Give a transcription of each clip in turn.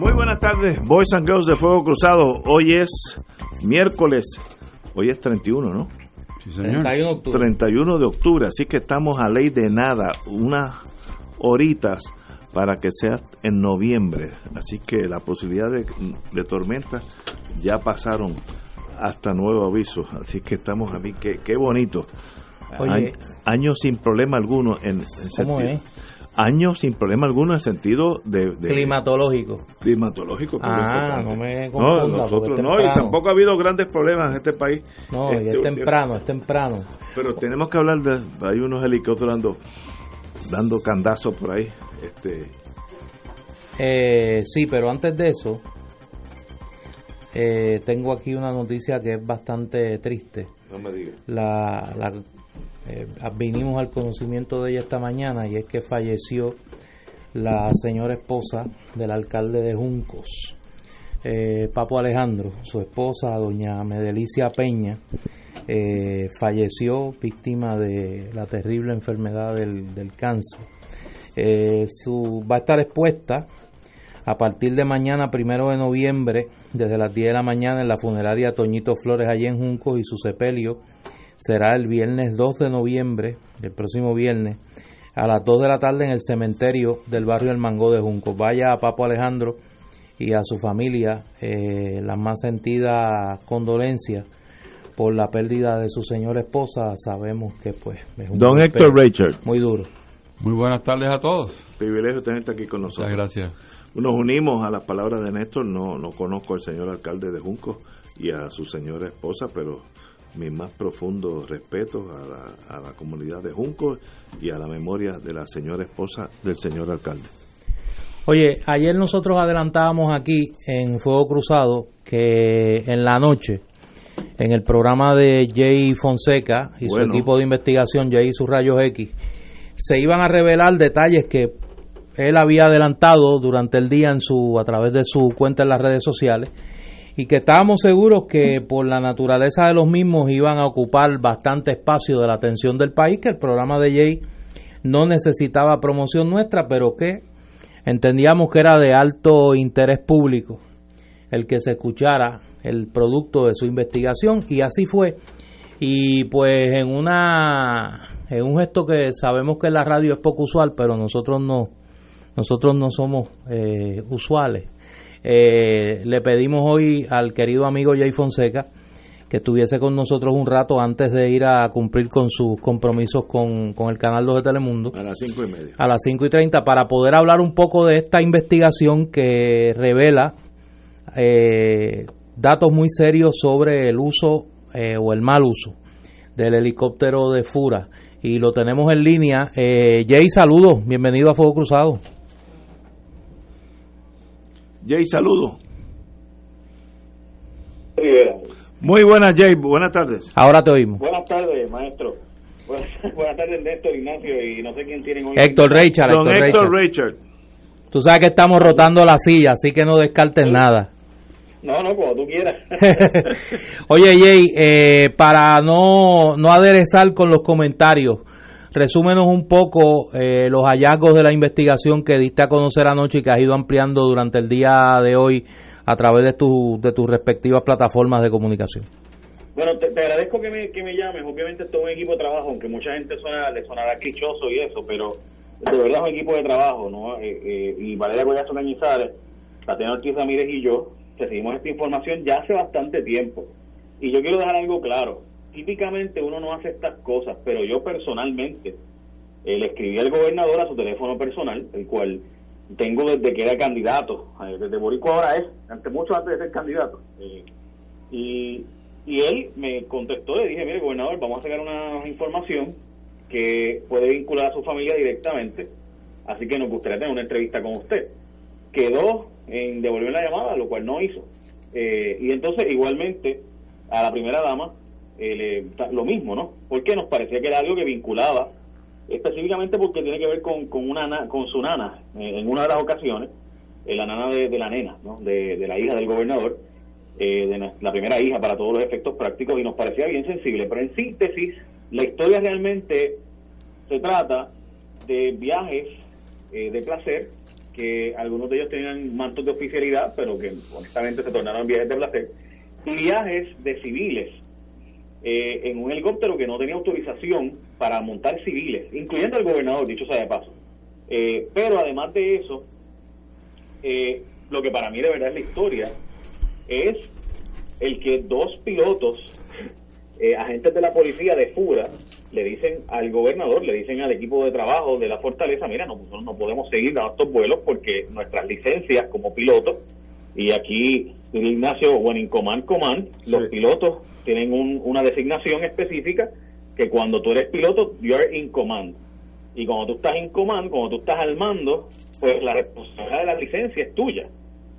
Muy buenas tardes, Boys and Girls de Fuego Cruzado. Hoy es miércoles, hoy es 31, ¿no? Sí, señor. 31 de octubre. 31 de octubre, así que estamos a ley de nada, unas horitas para que sea en noviembre. Así que la posibilidad de, de tormenta ya pasaron hasta nuevo aviso. Así que estamos a mí, qué, qué bonito. Oye. Años sin problema alguno en, en ¿Cómo es? Años sin problema alguno en sentido de, de- Climatológico. climatológico. Ah, no me No, confunda. porque nosotros no, y tampoco ha habido grandes problemas en este país. No, y Este, es temprano, es temprano. Pero tenemos que hablar de. Hay unos helicópteros dando, dando candazos por ahí. Este, Eh, sí, pero antes de eso, eh, tengo aquí una noticia que es bastante triste. no me digas. La, la, eh, vinimos al conocimiento de ella esta mañana y es que falleció la señora esposa del alcalde de Juncos, eh, Papo Alejandro, su esposa, doña Medelicia Peña, eh, falleció víctima de la terrible enfermedad del, cáncer. Su, va a estar expuesta a partir de mañana, primero de noviembre, desde las 10 de la mañana en la funeraria Toñito Flores allí en Juncos y su sepelio será el viernes 2 de noviembre, el próximo viernes, a las 2 de la tarde en el cementerio del barrio El Mangó de Juncos. Vaya a Papo Alejandro y a su familia eh, las más sentidas condolencias por la pérdida de su señora esposa. Sabemos que pues es un Don Héctor Richard, muy duro. Muy buenas tardes a todos. privilegio tenerte aquí con Muchas nosotros. gracias. Nos unimos a las palabras de Néstor. No, no conozco al señor alcalde de Junco y a su señora esposa, pero mis más profundos respetos a la, a la comunidad de Junco y a la memoria de la señora esposa del señor alcalde. Oye, ayer nosotros adelantábamos aquí en Fuego Cruzado que en la noche, en el programa de Jay Fonseca y Bueno. su equipo de investigación, Jay y sus rayos X, se iban a revelar detalles que él había adelantado durante el día en su a través de su cuenta en las redes sociales y que estábamos seguros que por la naturaleza de los mismos iban a ocupar bastante espacio de la atención del país, que el programa de Jay no necesitaba promoción nuestra, pero que entendíamos que era de alto interés público el que se escuchara el producto de su investigación y así fue. Y pues en una en un gesto que sabemos que la radio es poco usual, pero nosotros no nosotros no somos eh, usuales. Eh, le pedimos hoy al querido amigo Jay Fonseca que estuviese con nosotros un rato antes de ir a cumplir con sus compromisos con, con el Canal 2 de Telemundo A las cinco y media. a las 5 y 30 para poder hablar un poco de esta investigación que revela eh, datos muy serios sobre el uso eh, o el mal uso del helicóptero de Fura. Y lo tenemos en línea. Eh, Jay, saludos. Bienvenido a Fuego Cruzado. Jay, saludo. Rivera. Muy buenas, Jay. Buenas tardes. Ahora te oímos. Buenas tardes, maestro. Buenas, buenas tardes, Néstor, Ignacio, y no sé quién tienen hoy. Héctor Richard. Don Héctor Héctor Richard. Richard. Tú sabes que estamos rotando la silla, así que no descartes nada. No, no, como tú quieras. Oye, Jay, eh, para no, no aderezar con los comentarios, resúmenos un poco eh, los hallazgos de la investigación que diste a conocer anoche y que has ido ampliando durante el día de hoy a través de, tu, de tus respectivas plataformas de comunicación. bueno, te, agradezco que me, que me llames. Obviamente esto es un equipo de trabajo, aunque mucha gente suena, le sonará clichoso y eso, pero de verdad es un equipo de trabajo, ¿no? Eh, eh, y Valeria Collazo Cañizares, Tatiana Ortiz Ramírez y yo recibimos esta información ya hace bastante tiempo. Y yo quiero dejar algo claro. Típicamente uno no hace estas cosas, pero yo personalmente eh, le escribí al gobernador a su teléfono personal, el cual tengo desde que era candidato, eh, desde Boricua ahora es, antes, mucho antes de ser candidato. Eh, Y, y él me contestó, le dije, mire, gobernador, vamos a sacar una información que puede vincular a su familia directamente, así que nos gustaría tener una entrevista con usted. Quedó en devolver la llamada, lo cual no hizo. Y entonces, igualmente, a la primera dama, eh, lo mismo, ¿no? Porque nos parecía que era algo que vinculaba, específicamente porque tiene que ver con, con, una, con su nana, eh, en una de las ocasiones, la nana de, la nena, ¿no? De, la hija del gobernador, de la primera hija para todos los efectos prácticos, y nos parecía bien sensible. Pero en síntesis, la historia realmente se trata de viajes de placer que algunos de ellos tenían mantos de oficialidad, pero que honestamente se tornaron viajes de placer, y viajes de civiles eh, en un helicóptero que no tenía autorización para montar civiles, incluyendo el gobernador, dicho sea de paso. Eh, pero además de eso, eh, lo que para mí de verdad es la historia, es el que dos pilotos eh, agentes de la policía de Fura le dicen al gobernador, le dicen al equipo de trabajo de la fortaleza, mira, nosotros no podemos seguir dando estos vuelos porque nuestras licencias como pilotos, y aquí Ignacio, o en Command Command, los pilotos tienen una designación específica que cuando tú eres piloto, you're in command. Y cuando tú estás en command, cuando tú estás al mando, pues la responsabilidad de la licencia es tuya.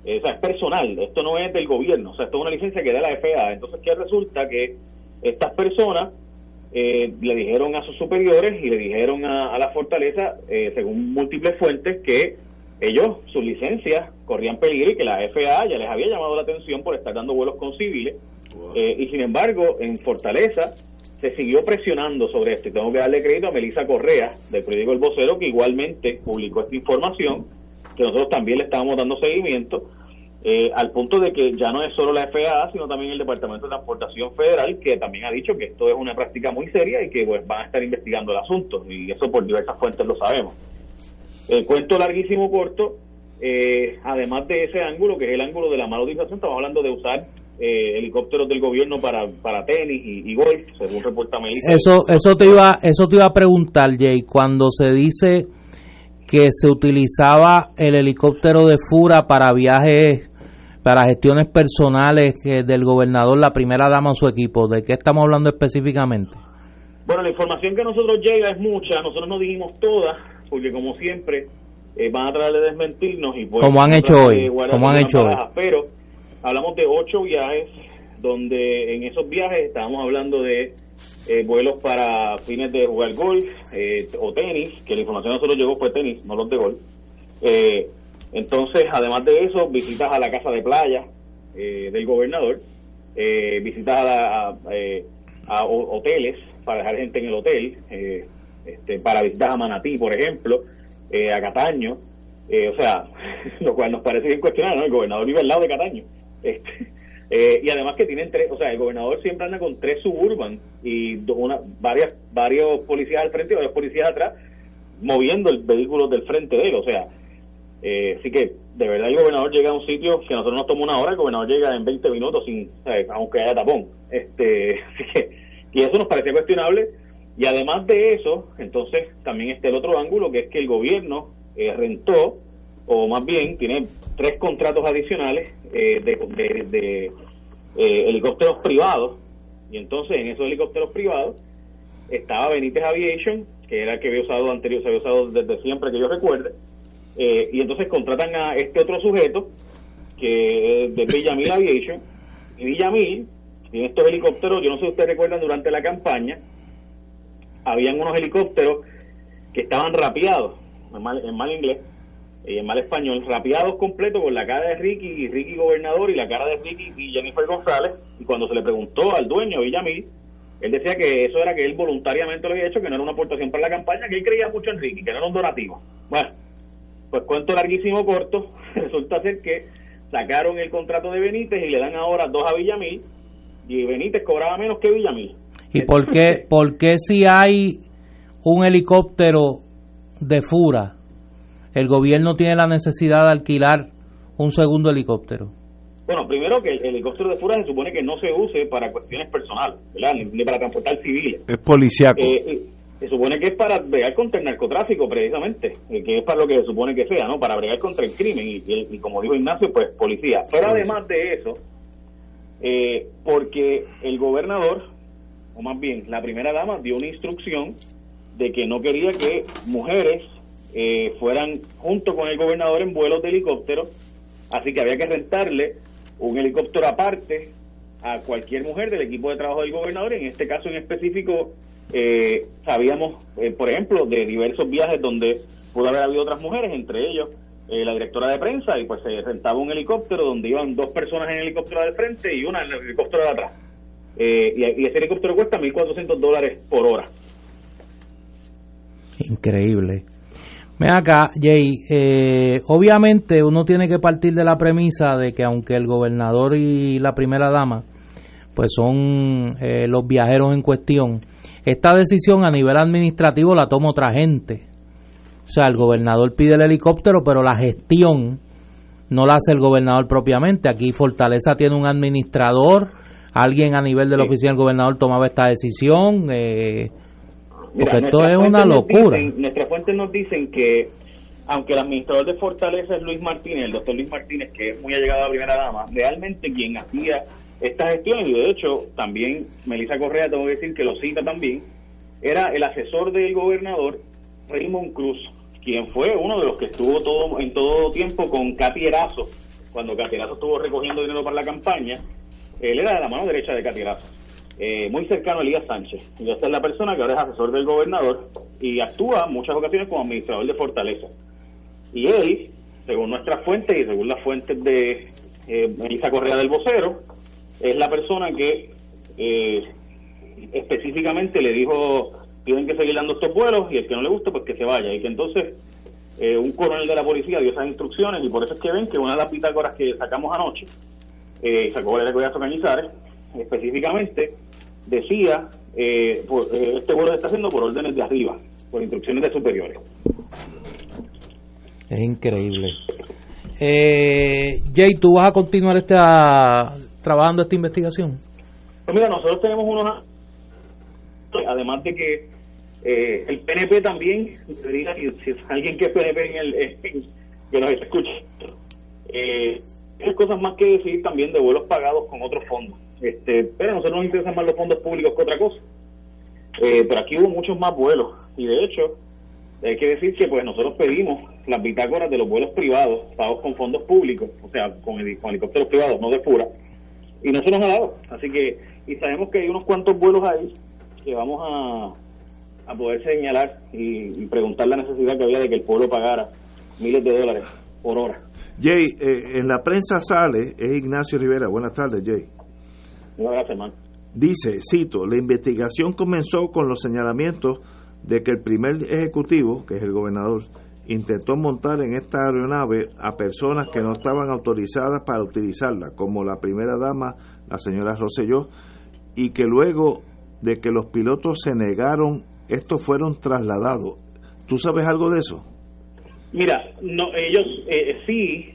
O sea, es personal, esto no es del gobierno, o sea, esto es una licencia que da la FAA. Entonces, ¿qué resulta? Que estas personas eh, le dijeron a sus superiores y le dijeron a, la fortaleza, eh, según múltiples fuentes, que ellos, sus licencias, corrían peligro y que la FAA ya les había llamado la atención por estar dando vuelos con civiles. Eh, y sin embargo, en Fortaleza se siguió presionando sobre esto. Y tengo que darle crédito a Melissa Correa, del periódico El Vocero, que igualmente publicó esta información, que nosotros también le estábamos dando seguimiento eh, al punto de que ya no es solo la FAA, sino también el Departamento de Transportación Federal, que también ha dicho que esto es una práctica muy seria y que pues, van a estar investigando el asunto, y eso por diversas fuentes lo sabemos. El cuento larguísimo corto, eh, además de ese ángulo, que es el ángulo de la mala utilización, estamos hablando de usar eh, helicópteros del gobierno para, para tenis y, golf, según reporta Melissa. Eso, eso, te iba, eso te iba a preguntar, Jay, cuando se dice que se utilizaba el helicóptero de Fura para viajes para gestiones personales del gobernador, la primera dama o su equipo. ¿De qué estamos hablando específicamente? Bueno, la información que nosotros llega es mucha, nosotros no dijimos toda, porque como siempre eh, van a tratar de desmentirnos y pues, como han hecho hoy, como han hecho hoy. Pero hablamos de ocho viajes, donde en esos viajes estábamos hablando de eh, vuelos para fines de jugar golf eh, o tenis, que la información que nosotros llegó fue tenis, no los de golf. Eh, entonces, además de eso, visitas a la casa de playa eh, del gobernador, eh, visitas a, eh, a, hoteles para dejar gente en el hotel, este, para visitar a Manatí, por ejemplo, a Cataño, o sea, lo cual nos parece bien cuestionable, ¿no? El gobernador vive al lado de Cataño. Este, y además que tienen tres, o sea, el gobernador siempre anda con tres suburban y una, varias, varios policías al frente y varios policías atrás moviendo el vehículo del frente de él, o sea, eh, así que de verdad el gobernador llega a un sitio que a nosotros nos toma una hora, el gobernador llega en 20 minutos sin, aunque haya tapón. Este, así que, y eso nos parecía cuestionable. Y además de eso, entonces también está el otro ángulo, que es que el gobierno eh, rentó, o más bien tiene tres contratos adicionales eh, de, de, helicópteros privados. Y entonces en esos helicópteros privados estaba Benítez Aviation, que era el que había usado anterior, se había usado desde siempre que yo recuerde, eh, y entonces contratan a este otro sujeto, que es de Villamil Aviation, y Villamil tiene estos helicópteros, yo no sé si ustedes recuerdan, durante la campaña, habían unos helicópteros que estaban rapeados, en mal, en mal inglés, y en mal español, rapeados completos con la cara de Ricky y Ricky gobernador y la cara de Ricky y Jennifer González, y cuando se le preguntó al dueño Villamil, él decía que eso era que él voluntariamente lo había hecho, que no era una aportación para la campaña, que él creía mucho en Ricky, que no era un donativo. Bueno, pues cuento larguísimo corto, resulta ser que sacaron el contrato de Benítez y le dan ahora dos a Villamil y Benítez cobraba menos que Villamil. ¿Y por qué, por qué si hay un helicóptero de Fura, el gobierno tiene la necesidad de alquilar un segundo helicóptero? Bueno, primero que el helicóptero de Fura se supone que no se use para cuestiones personales, ¿verdad? Ni, para transportar civiles. Es policíaco. Eh, se supone que es para bregar contra el narcotráfico precisamente, eh, que es para lo que se supone que sea, ¿no? Para bregar contra el crimen y, como dijo Ignacio, pues policía. Pero además de eso, eh, porque el gobernador, o más bien la primera dama, dio una instrucción de que no quería que mujeres eh, fueran junto con el gobernador en vuelos de helicóptero, así que había que rentarle un helicóptero aparte a cualquier mujer del equipo de trabajo del gobernador. En este caso en específico, eh, sabíamos, eh, por ejemplo, de diversos viajes donde pudo haber habido otras mujeres, entre ellos eh, la directora de prensa, y pues se rentaba un helicóptero donde iban dos personas en el helicóptero del frente y una en el helicóptero de atrás. Eh, y, y ese helicóptero cuesta 1.400 dólares por hora. Increíble. Ven acá, Jay, eh, obviamente uno tiene que partir de la premisa de que aunque el gobernador y la primera dama pues son eh, los viajeros en cuestión, esta decisión a nivel administrativo la toma otra gente. O sea, el gobernador pide el helicóptero, pero la gestión no la hace el gobernador propiamente. Aquí Fortaleza tiene un administrador, alguien a nivel de la Sí. oficina del gobernador tomaba esta decisión. Eh, porque esto es una locura. dicen- nuestras fuentes nos dicen que, aunque el administrador de Fortaleza es Luis Martínez, el doctor Luis Martínez, que es muy allegado a la primera dama, realmente quien hacía estas gestiones, y de hecho también Melissa Correa, tengo que decir que lo cita también, era el asesor del gobernador Raymond Cruz, quien fue uno de los que estuvo todo en todo tiempo con Katy Erazo, cuando Katy Erazo estuvo recogiendo dinero para la campaña, él era la mano derecha de Katy Erazo, eh, muy cercano a Elías Sánchez. Y esta es la persona que ahora es asesor del gobernador y actúa en muchas ocasiones como administrador de Fortaleza. Y él, según nuestras fuentes y según las fuentes de eh, Melissa Correa del Vocero, es la persona que eh, específicamente le dijo tienen que seguir dando estos vuelos y el que no le guste pues que se vaya y que entonces eh, un coronel de la policía dio esas instrucciones y por eso es que ven que una de las bitácoras que sacamos anoche eh, sacó el Collazo Cañizares específicamente decía eh, por- eh, este vuelo se está haciendo por órdenes de arriba por instrucciones de superiores Es increíble. Eh, Jay, ¿tú vas a continuar esta, trabajando esta investigación? Pues mira, nosotros tenemos unos... Además de que eh, el PNP también, diría, si, si es alguien que es PNP en el, en- que nos escucha, eh, hay cosas más que decir también de vuelos pagados con otros fondos. Este, pero a nosotros nos interesan más los fondos públicos que otra cosa. Eh, pero aquí hubo muchos más vuelos y de hecho hay que decir que pues nosotros pedimos las bitácoras de los vuelos privados pagos con fondos públicos, o sea, con, heli- con helicópteros privados, no de FURA, y no se nos ha dado. Así que, y sabemos que hay unos cuantos vuelos ahí que vamos a, a poder señalar y preguntar la necesidad que había de que el pueblo pagara miles de dólares por hora. Jay, eh, en la prensa sale, es Ignacio Rivera, buenas tardes Jay. Gracias, hermano. Dice, cito, la investigación comenzó con los señalamientos de que el primer ejecutivo, que es el gobernador, intentó montar en esta aeronave a personas que no estaban autorizadas para utilizarla, como la primera dama, la señora Rosselló, y que luego de que los pilotos se negaron, estos fueron trasladados. ¿Tú sabes algo de eso? Mira, no, ellos eh, sí,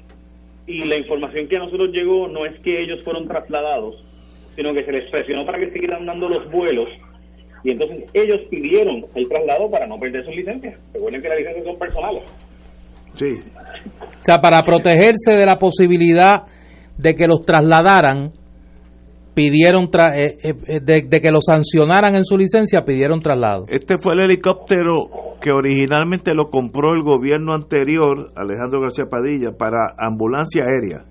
y la información que a nosotros llegó no es que ellos fueron trasladados, sino que se les presionó para que siguieran dando los vuelos, y entonces ellos pidieron el traslado para no perder sus licencias. Recuerden que las licencias son personales. Sí. O sea, para protegerse de la posibilidad de que los trasladaran, pidieron tra- eh, eh, eh, de, de que los sancionaran en su licencia, pidieron traslado. Este fue el helicóptero que originalmente lo compró el gobierno anterior, Alejandro García Padilla, para ambulancia aérea.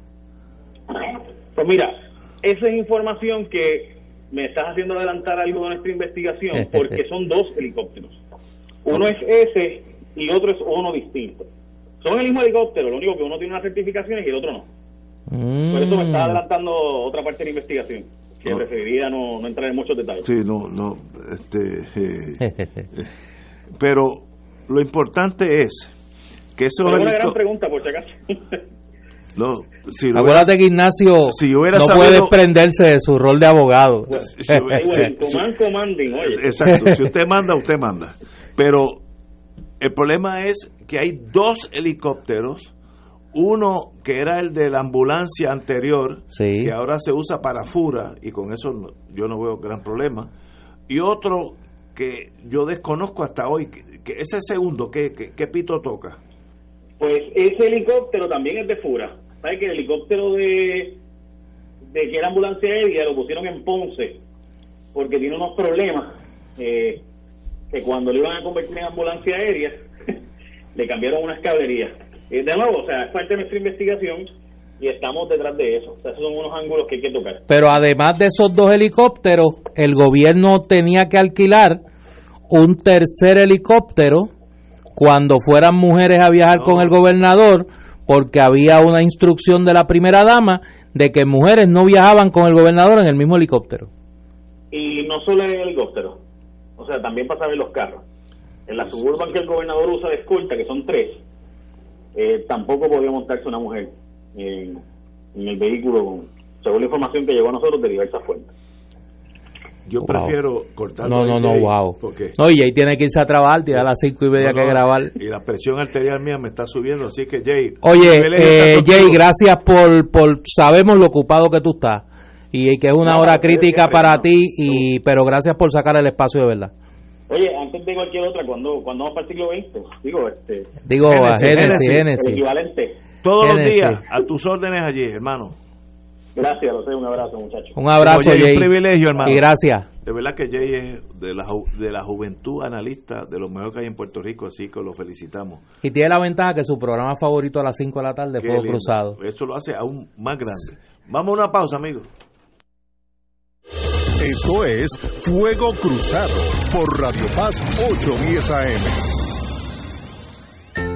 Pues mira, esa es información que me estás haciendo adelantar algo de nuestra investigación, porque son dos helicópteros. Uno es ese y otro es uno distinto. Son el mismo helicóptero, lo único que uno tiene unas certificaciones y el otro no. Por eso me Mm. está adelantando otra parte de la investigación, que preferiría no, no entrar en muchos detalles. Sí, no, no, este, eh, pero lo importante es que Pero es una gran pregunta, por si acaso. no, si lo Acuérdate que Ignacio Si hubiera no sabido- puede desprenderse de su rol de abogado. si hubiera- Ahí, bueno, command commanding, oye. Exacto, si usted manda, usted manda. Pero el problema es que hay dos helicópteros, uno que era el de la ambulancia anterior, Sí. que ahora se usa para Fura, y con eso no- yo no veo gran problema, y otro que yo desconozco hasta hoy, que, ese segundo, ¿qué, qué, pito toca? Pues ese helicóptero también es de Fura. ¿Sabes que el helicóptero de de que era ambulancia aérea lo pusieron en Ponce porque tiene unos problemas eh, que cuando lo iban a convertir en ambulancia aérea le cambiaron unas caballerías. Eh, de nuevo, o sea, es parte de nuestra investigación y estamos detrás de eso. O sea, esos son unos ángulos que hay que tocar. Pero además de esos dos helicópteros, el gobierno tenía que alquilar un tercer helicóptero cuando fueran mujeres a viajar con el gobernador, porque había una instrucción de la primera dama de que mujeres no viajaban con el gobernador en el mismo helicóptero. Y no solo en el helicóptero, o sea, también pasa en los carros. En la suburban que el gobernador usa de escolta, que son tres, eh, tampoco podía montarse una mujer en, en el vehículo, según la información que llegó a nosotros de diversas fuentes. Yo Wow. prefiero cortar. No, no, no, wow. Porque No, y ahí tiene que irse a trabajar, tiene a las cinco y media No, que grabar. Y la presión arterial mía me está subiendo, así que Jay. Oye, eh. Jay, gracias por, por, sabemos lo ocupado que tú estás y que es una No, hora no, crítica para no. ti, y pero gracias por sacar el espacio de verdad. Oye, antes de cualquier otra, cuando cuando vamos para el siglo XX? Digo, este, Digo, Génesis, a Génesis, Génesis, el Génesis. equivalente. Todos los días, a tus órdenes allí, hermano. Gracias, lo sé, un abrazo, muchachos. Un abrazo, Oye, Jay. un privilegio, hermano. Y gracias. De verdad que Jay es de la, ju- de la juventud analista de los mejores que hay en Puerto Rico, así que lo felicitamos. Y tiene la ventaja que su programa favorito a las 5 de la tarde, Fuego. Cruzado. Eso lo hace aún más grande. Vamos a una pausa, amigos. Esto es Fuego Cruzado por Radio Paz 810 AM.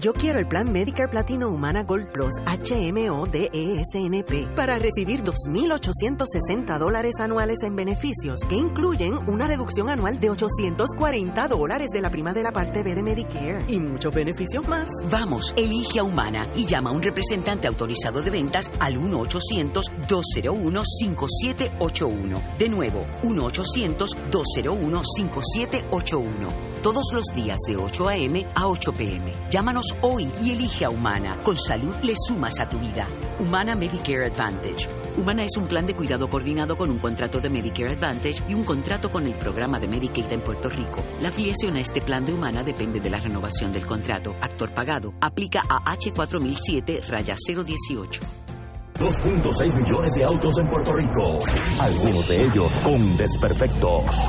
Yo quiero el plan Medicare Platino Humana Gold Plus HMO DESNP para recibir 2.860 dólares anuales en beneficios que incluyen una reducción anual de 840 dólares de la prima de la parte B de Medicare y muchos beneficios más. Vamos, elige a Humana y llama a un representante autorizado de ventas al 1-800-201-5781. De nuevo, 1-800-201-5781. Todos los días de 8 a.m. a 8 p.m. Llámanos hoy y elige a Humana. Con salud le sumas a tu vida. Humana Medicare Advantage. Humana es un plan de cuidado coordinado con un contrato de Medicare Advantage y un contrato con el programa de Medicaid en Puerto Rico. La afiliación a este plan de Humana depende de la renovación del contrato. Actor pagado. Aplica a H4007 raya 018. 2.6 millones de autos en Puerto Rico, algunos de ellos con desperfectos.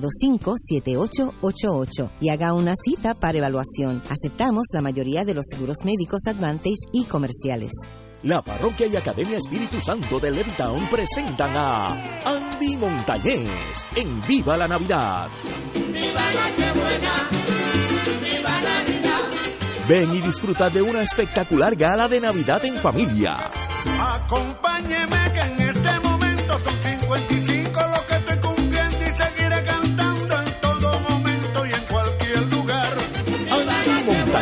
725-7888 y haga una cita para evaluación. Aceptamos la mayoría de los seguros médicos Advantage y comerciales. La Parroquia y Academia Espíritu Santo de Levittown presentan a Andy Montañez en Viva la Navidad. Ven y disfruta de una espectacular gala de Navidad en familia. Acompáñeme que en este momento son 55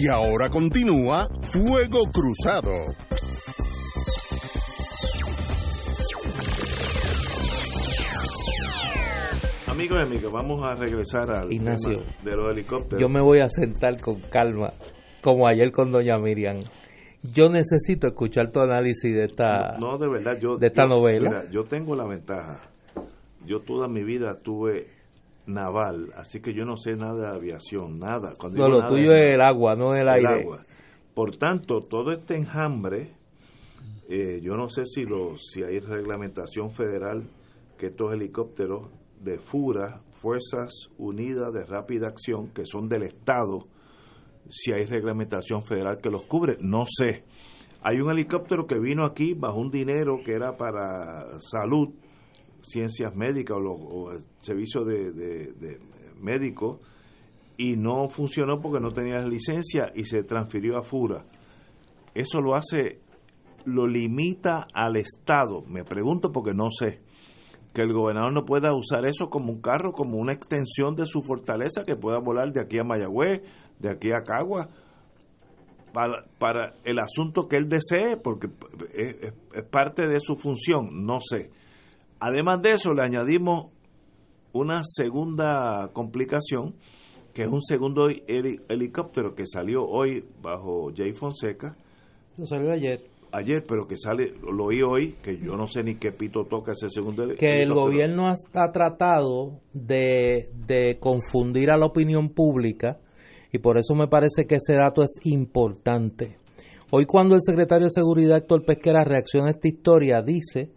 Y ahora continúa Fuego Cruzado. Amigos y amigas, vamos a regresar al Ignacio, tema de los helicópteros. Yo me voy a sentar con calma, como ayer con doña Miriam. Yo necesito escuchar tu análisis de esta, No, de verdad, yo... de esta yo- novela. mira, yo tengo la ventaja. Yo toda mi vida tuve naval, así que yo no sé nada de aviación, nada. Cuando No, lo nada, tuyo es el agua, no el, el aire. agua. Por tanto, todo este enjambre, eh, yo no sé si, lo, si hay reglamentación federal que estos helicópteros de FURA, Fuerzas Unidas de Rápida Acción, que son del Estado, si hay reglamentación federal que los cubre, no sé. Hay un helicóptero que vino aquí bajo un dinero que era para salud, ciencias médicas o, lo- o el servicio de, de, médico y no funcionó porque no tenía licencia y se transfirió a FURA. Eso lo hace, lo limita al Estado. Me pregunto porque no sé. Que el gobernador no pueda usar eso como un carro, como una extensión de su fortaleza, que pueda volar de aquí a Mayagüez, de aquí a Cagua, para, para el asunto que él desee, porque es- es parte de su función, no sé. Además de eso, le añadimos una segunda complicación, que es un segundo heli- helicóptero que salió hoy bajo Jay Fonseca, Lo salió ayer. ayer, pero que sale, lo oí hoy, que yo no sé ni qué pito toca ese segundo heli- que el helicóptero. gobierno ha, tratado de, de confundir a la opinión pública y por eso me parece que ese dato es importante. Hoy cuando el secretario de Seguridad Héctor Pesquera reacciona a esta historia dice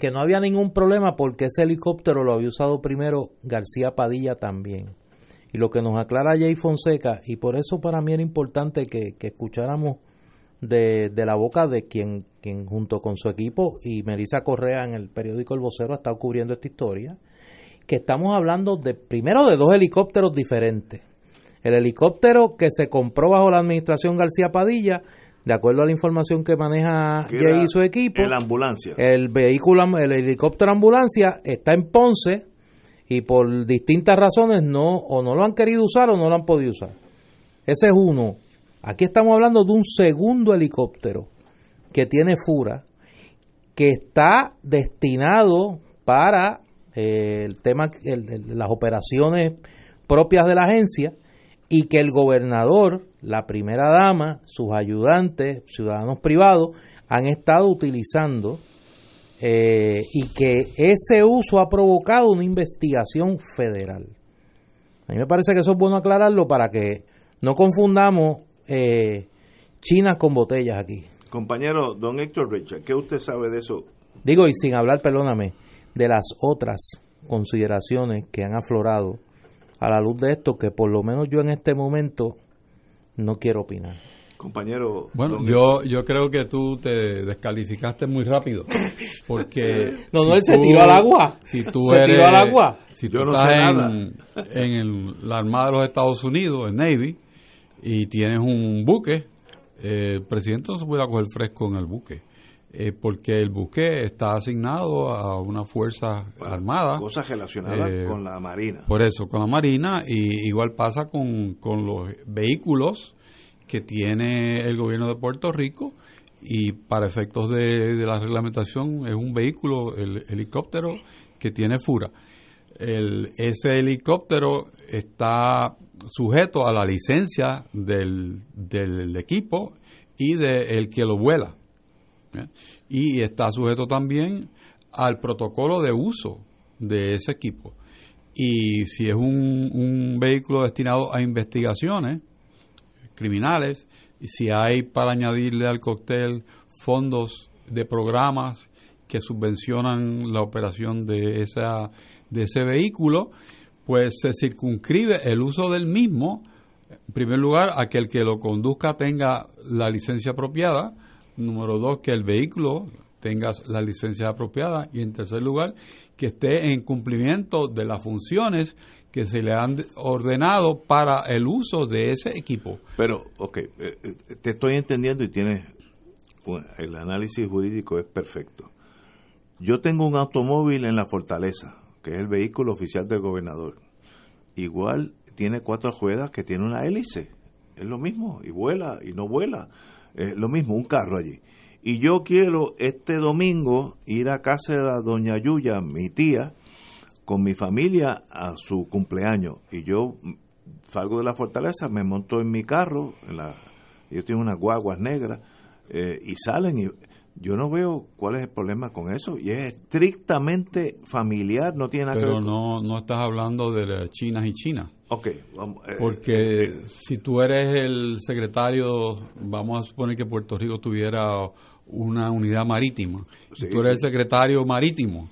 que no había ningún problema porque ese helicóptero lo había usado primero García Padilla también. Y lo que nos aclara Jay Fonseca, y por eso para mí era importante que, que escucháramos de, de la boca de quien, quien junto con su equipo y Melissa Correa en el periódico El Vocero ha estado cubriendo esta historia, que estamos hablando de primero de dos helicópteros diferentes. El helicóptero que se compró bajo la administración García Padilla, de acuerdo a la información que maneja Jay y su equipo, ambulancia. el vehículo, el helicóptero ambulancia está en Ponce y por distintas razones no o no lo han querido usar o no lo han podido usar. Ese es uno. Aquí estamos hablando de un segundo helicóptero que tiene Fura, que está destinado para eh, el tema, el- el- las operaciones propias de la agencia y que el gobernador, la primera dama, sus ayudantes, ciudadanos privados, han estado utilizando eh, y que ese uso ha provocado una investigación federal. A mí me parece que eso es bueno aclararlo para que no confundamos eh, chinas con botellas aquí. Compañero, don Héctor Richard, ¿qué usted sabe de eso? Digo, y sin hablar, perdóname, de las otras consideraciones que han aflorado a la luz de esto, que por lo menos yo en este momento no quiero opinar. Compañero. Bueno, yo, yo creo que tú te descalificaste muy rápido. Porque. No, no, él se tiró al agua. Si tú Se eres, tiró al agua. Si Yo tú no estás sé en, nada. en el- la Armada de los Estados Unidos, el Navy, y tienes un buque, eh, el presidente no se puede coger fresco en el buque. Eh, porque el buque está asignado a una fuerza armada. Cosas relacionadas Eh, con la Marina. Por eso, con la Marina, y igual pasa con, con los vehículos que tiene el gobierno de Puerto Rico, y para efectos de, de la reglamentación es un vehículo, el helicóptero que tiene FURA. El, ese helicóptero está sujeto a la licencia del, del equipo y del que lo vuela. ¿Eh? Y está sujeto también al protocolo de uso de ese equipo. Y si es un, un vehículo destinado a investigaciones criminales, y si hay para añadirle al cóctel fondos de programas que subvencionan la operación de, esa, de ese vehículo, pues se circunscribe el uso del mismo, en primer lugar, a que el que lo conduzca tenga la licencia apropiada, número dos, que el vehículo tenga la licencia apropiada y en tercer lugar, que esté en cumplimiento de las funciones que se le han ordenado para el uso de ese equipo. Pero, ok, eh, eh, te estoy entendiendo y tienes el análisis jurídico es perfecto. Yo tengo un automóvil en la fortaleza, que es el vehículo oficial del gobernador. Igual tiene cuatro ruedas que tiene una hélice. Es lo mismo, y vuela y no vuela. Es lo mismo, un carro allí. Y yo quiero este domingo ir a casa de doña Yuya, mi tía, con mi familia a su cumpleaños. Y yo salgo de la fortaleza, me monto en mi carro, en la, yo tengo unas guaguas negras, eh, y salen y yo no veo cuál es el problema con eso y es estrictamente familiar, no tiene nada que Pero ver. no, no estás hablando de las chinas y chinas. Ok, vamos, eh, Porque este, si tú eres el secretario, vamos a suponer que Puerto Rico tuviera una unidad marítima. Si tú eres el secretario marítimo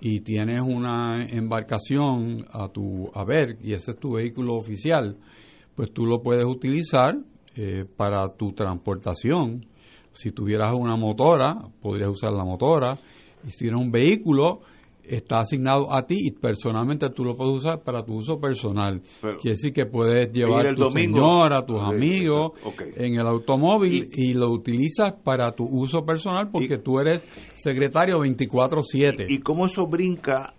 y tienes una embarcación a tu haber y ese es tu vehículo oficial, pues tú lo puedes utilizar eh, para tu transportación. Si tuvieras una motora, podrías usar la motora. Y si tienes un vehículo, está asignado a ti y personalmente tú lo puedes usar para tu uso personal. Pero- Quiere decir que puedes llevar el a tu domingo. señora, a tus amigos en el automóvil y, lo utilizas para tu uso personal porque tú eres secretario 24/7. ¿Y cómo eso brinca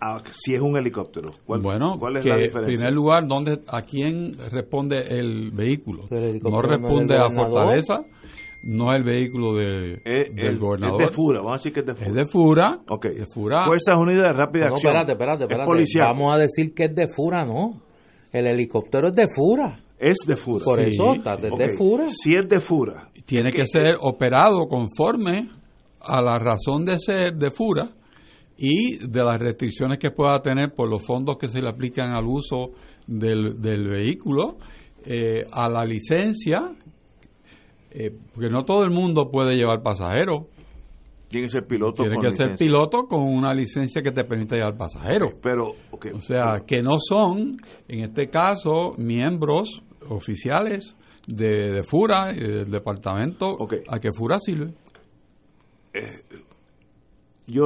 a si es un helicóptero? ¿Cuál, Bueno, ¿cuál es que la en diferencia? primer lugar, ¿dónde, ¿a quién responde el vehículo? El No no es responde a. Fortaleza, no es el vehículo de, del el- gobernador. Es de FURA, vamos a decir que es de FURA. Es de FURA. Ok. de FURA. Fuerzas Unidas de Rápida No, Acción. espérate, espérate, Es espérate. policial. Vamos a decir que es de Fura, no. El helicóptero es de Fura. Es de FURA. Por Sí. eso, está de, Fura. Si es de FURA, Tiene que ser operado conforme a la razón de ser de FURA y de las restricciones que pueda tener por los fondos que se le aplican al uso del, del vehículo, eh, a la licencia, eh, porque no todo el mundo puede llevar pasajeros. tiene que ser piloto Tiene con que ser piloto con una licencia que te permita llevar pasajeros. Pero, ok, O sea, que no son, en este caso, miembros oficiales de, de FURA, eh, del departamento a que FURA sirve. yo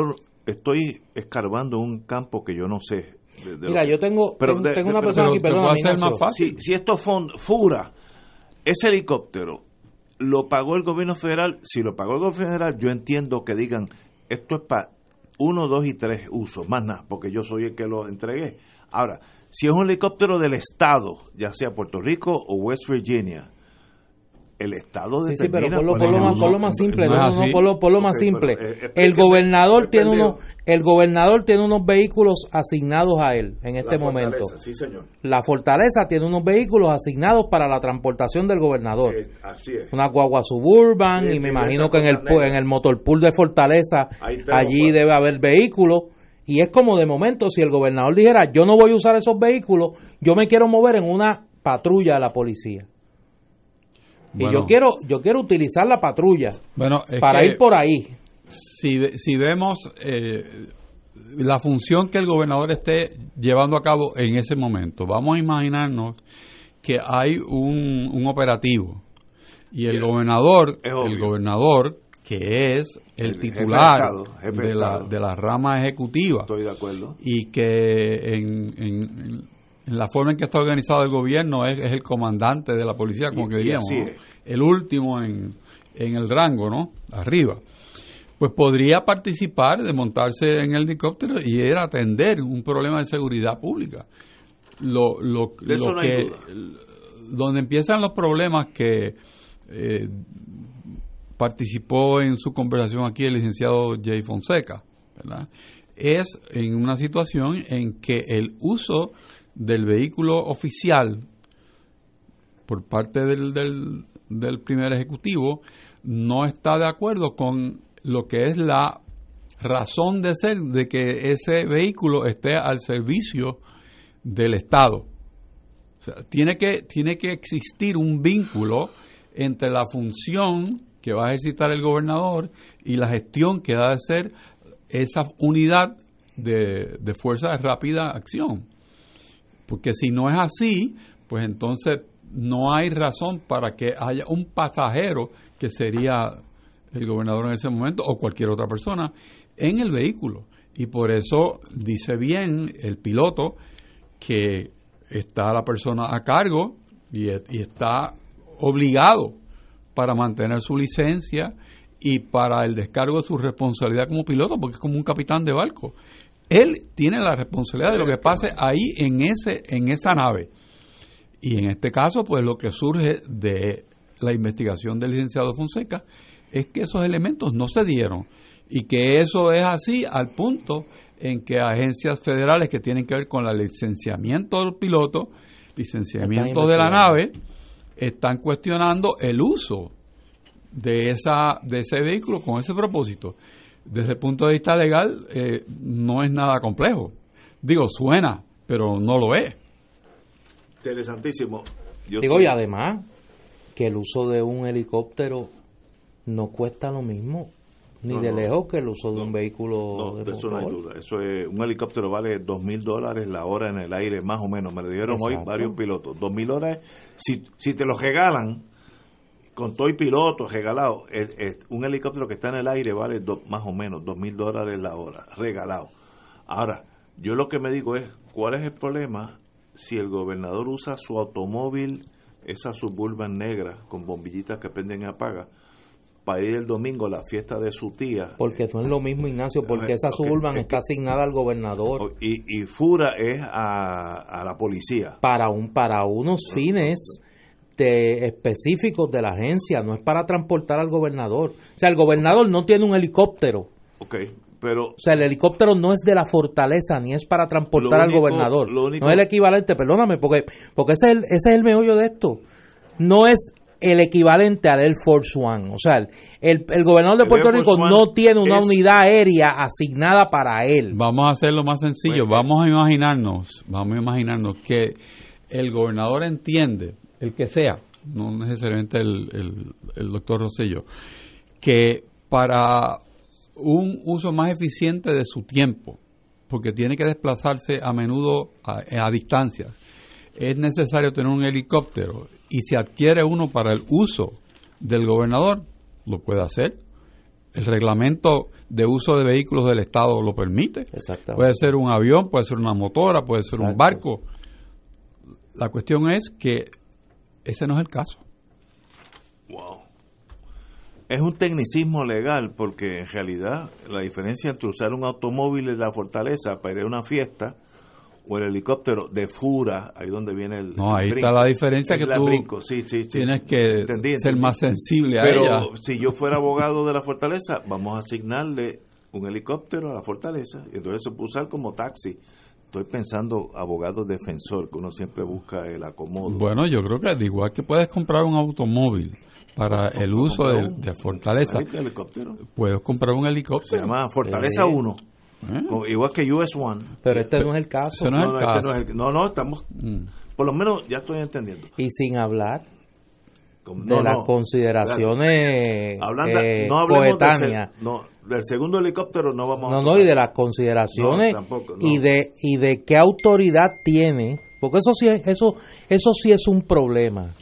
estoy escarbando un campo que yo no sé. de- de Mira, yo tengo, Pero tengo, de- tengo una persona pero aquí, puedo hacer Ignacio. más fácil. si, si estos fondos, FURA, ese helicóptero lo pagó el gobierno federal, si lo pagó el gobierno federal, yo entiendo que digan, esto es para uno, dos y tres usos, más nada, porque yo soy el que lo entregué. Ahora, si es un helicóptero del Estado, ya sea Puerto Rico o West Virginia, el Estado Sí, sí, pero determina ponlo, cuál ponlo es el más, simple, no no, es no, así. ponlo, ponlo más pero, simple. eh, el gobernador tiene unos, el gobernador tiene unos vehículos asignados a él en este La momento. Sí, señor. La fortaleza tiene unos vehículos asignados para la transportación del gobernador. Eh, así es. Una guagua suburban Sí, y me sí, imagino que en el, en el motorpool de Fortaleza allí debe haber vehículos y es como de momento si el gobernador dijera yo no voy a usar esos vehículos, yo me quiero mover en una patrulla de la policía. Y yo quiero yo quiero utilizar la patrulla Bueno, para que ir por ahí. si, si vemos eh, la función que el gobernador esté llevando a cabo en ese momento, vamos a imaginarnos que hay un, un operativo y el gobernador, el gobernador que es el, El jefe de titular Estado, jefe de la, de la rama ejecutiva Estoy de acuerdo. y que en, en- en la forma en que está organizado el gobierno es, es el comandante de la policía, como Y- que diríamos, el último en, en el rango, ¿no? Arriba. Pues podría participar de montarse en el helicóptero y ir a atender un problema de seguridad pública. Lo, lo, De eso lo no hay que, donde empiezan los problemas que eh, participó en su conversación aquí el licenciado Jay Fonseca, ¿verdad? Es en una situación en que el uso del vehículo oficial por parte del, del, primer ejecutivo no está de acuerdo con lo que es la razón de ser de que ese vehículo esté al servicio del Estado. Tiene que, tiene que existir un vínculo entre la función que va a ejercitar el gobernador y la gestión que da de ser esa unidad de, de fuerza de rápida acción. Porque si no es así, pues entonces no hay razón para que haya un pasajero que sería el gobernador en ese momento o cualquier otra persona en el vehículo. Y por eso dice bien el piloto que está la persona a cargo y, está obligado para mantener su licencia y para el descargo de su responsabilidad como piloto, porque es como un capitán de barco. Él tiene la responsabilidad de lo que pase ahí en ese en esa nave. Y en este caso, pues lo que surge de la investigación del licenciado Fonseca es que esos elementos no se dieron y que eso es así al punto en que agencias federales que tienen que ver con el licenciamiento del piloto, licenciamiento de la nave, están cuestionando el uso de esa de ese vehículo con ese propósito. Desde el punto de vista legal eh, no es nada complejo. Digo, suena, pero no lo es. Interesantísimo. Yo Digo, y además, que el uso de un helicóptero no cuesta lo mismo, ni No, de no. lejos, que el uso de un vehículo No, de de eso no hay duda. Eso es, un helicóptero vale dos mil dólares la hora en el aire, más o menos. Me lo dijeron hoy varios pilotos. Dos mil dólares, si, si te lo regalan, con todo y piloto regalado, el- el- un helicóptero que está en el aire vale do- más o menos dos mil dólares la hora, regalado. Ahora, yo lo que me digo es, ¿cuál es el problema si el gobernador usa su automóvil, esa suburban negra con bombillitas que prenden y apagan, para ir el domingo a la fiesta de su tía? Porque no es lo mismo, Ignacio, porque esa suburban es está asignada al gobernador Y, y Fura es a, a la policía. para un para unos fines de- específicos de la agencia, no es para transportar al gobernador. O sea, el gobernador no tiene un helicóptero. Ok, pero O sea, el helicóptero no es de la fortaleza ni es para transportar al gobernador. único- No es el equivalente, perdóname, porque porque ese es, el, ese es el meollo de esto. No es el equivalente al Air Force One. O sea, el, el, el gobernador de El Puerto Rico no tiene una es- unidad aérea asignada para él. Vamos a hacerlo más sencillo. Pues, vamos a imaginarnos, vamos a imaginarnos que el gobernador entiende, el que sea, no necesariamente el, el- el doctor Rosello, que para un uso más eficiente de su tiempo, porque tiene que desplazarse a menudo a, a distancias, es necesario tener un helicóptero y se adquiere uno para el uso del gobernador, lo puede hacer. El reglamento de uso de vehículos del Estado lo permite. Puede ser un avión, puede ser una motora, puede ser un barco. La cuestión es que ese no es el caso. wow. Es un tecnicismo legal porque en realidad la diferencia entre usar un automóvil en la fortaleza para ir a una fiesta o el helicóptero de Fura, ahí donde viene el No, ahí está la diferencia Es que la tú brinco, sí, sí, sí. tienes que Entendí, ser entendí. más sensible a Pero ella. si yo fuera abogado de la fortaleza, vamos a asignarle un helicóptero a la fortaleza y entonces se puede usar como taxi. Estoy pensando abogado defensor, que uno siempre busca el acomodo. Bueno, yo creo que igual que puedes comprar un automóvil para el uso de, un- de Fortaleza, un helicóptero. puedes comprar un Se helicóptero. llama Fortaleza Sí. 1, ¿Eh? igual que US One. Pero este no es el caso. Ese no es el este caso. no, es el- no, no, estamos, Mm. por lo menos ya estoy entendiendo. Y sin hablar Como- de no, las no, consideraciones Hablando, eh, no hablemos se- no, del segundo helicóptero, no vamos a No, no, y de las consideraciones No, tampoco, no. y de y de qué autoridad tiene, porque eso sí es, eso eso sí es un problema.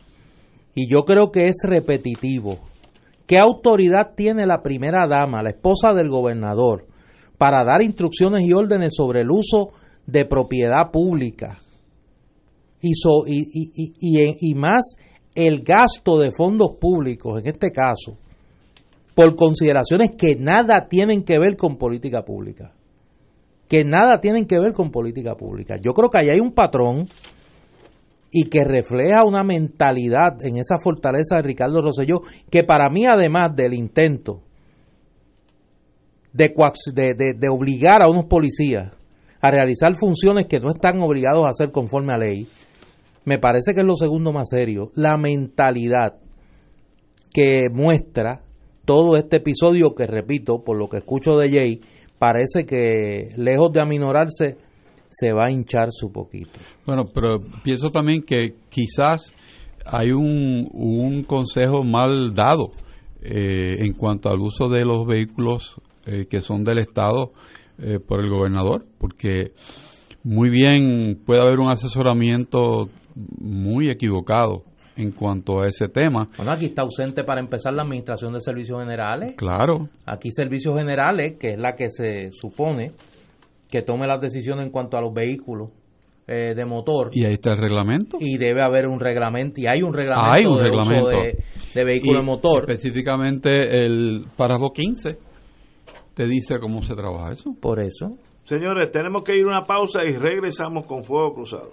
Y yo creo que es repetitivo. ¿Qué autoridad tiene la primera dama, la esposa del gobernador, para dar instrucciones y órdenes sobre el uso de propiedad pública? Y, so- y, y- y- y y más el gasto de fondos públicos, en este caso, por consideraciones que nada tienen que ver con política pública. Que nada tienen que ver con política pública. Yo creo que ahí hay un patrón y que refleja una mentalidad en esa fortaleza de Ricardo Rosselló, que para mí, además del intento de, de obligar a unos policías a realizar funciones que no están obligados a hacer conforme a ley, me parece que es lo segundo más serio, la mentalidad que muestra todo este episodio que, repito, por lo que escucho de Jay, parece que lejos de aminorarse, se va a hinchar su poquito. Bueno, pero pienso también que quizás hay un, un consejo mal dado eh, en cuanto al uso de los vehículos eh, que son del Estado eh, por el gobernador, porque muy bien puede haber un asesoramiento muy equivocado en cuanto a ese tema. Bueno, aquí está ausente para empezar la Administración de Servicios Generales. Claro, Aquí Servicios Generales, que es la que se supone que tome las decisiones en cuanto a los vehículos eh, de motor. Y ahí está el reglamento. Y debe haber un reglamento, y hay un reglamento, Hay un de, uso reglamento. de, de vehículo Y de motor. Específicamente el párrafo 15 te dice cómo se trabaja eso. Por eso. Señores, tenemos que ir a una pausa y regresamos con Fuego Cruzado.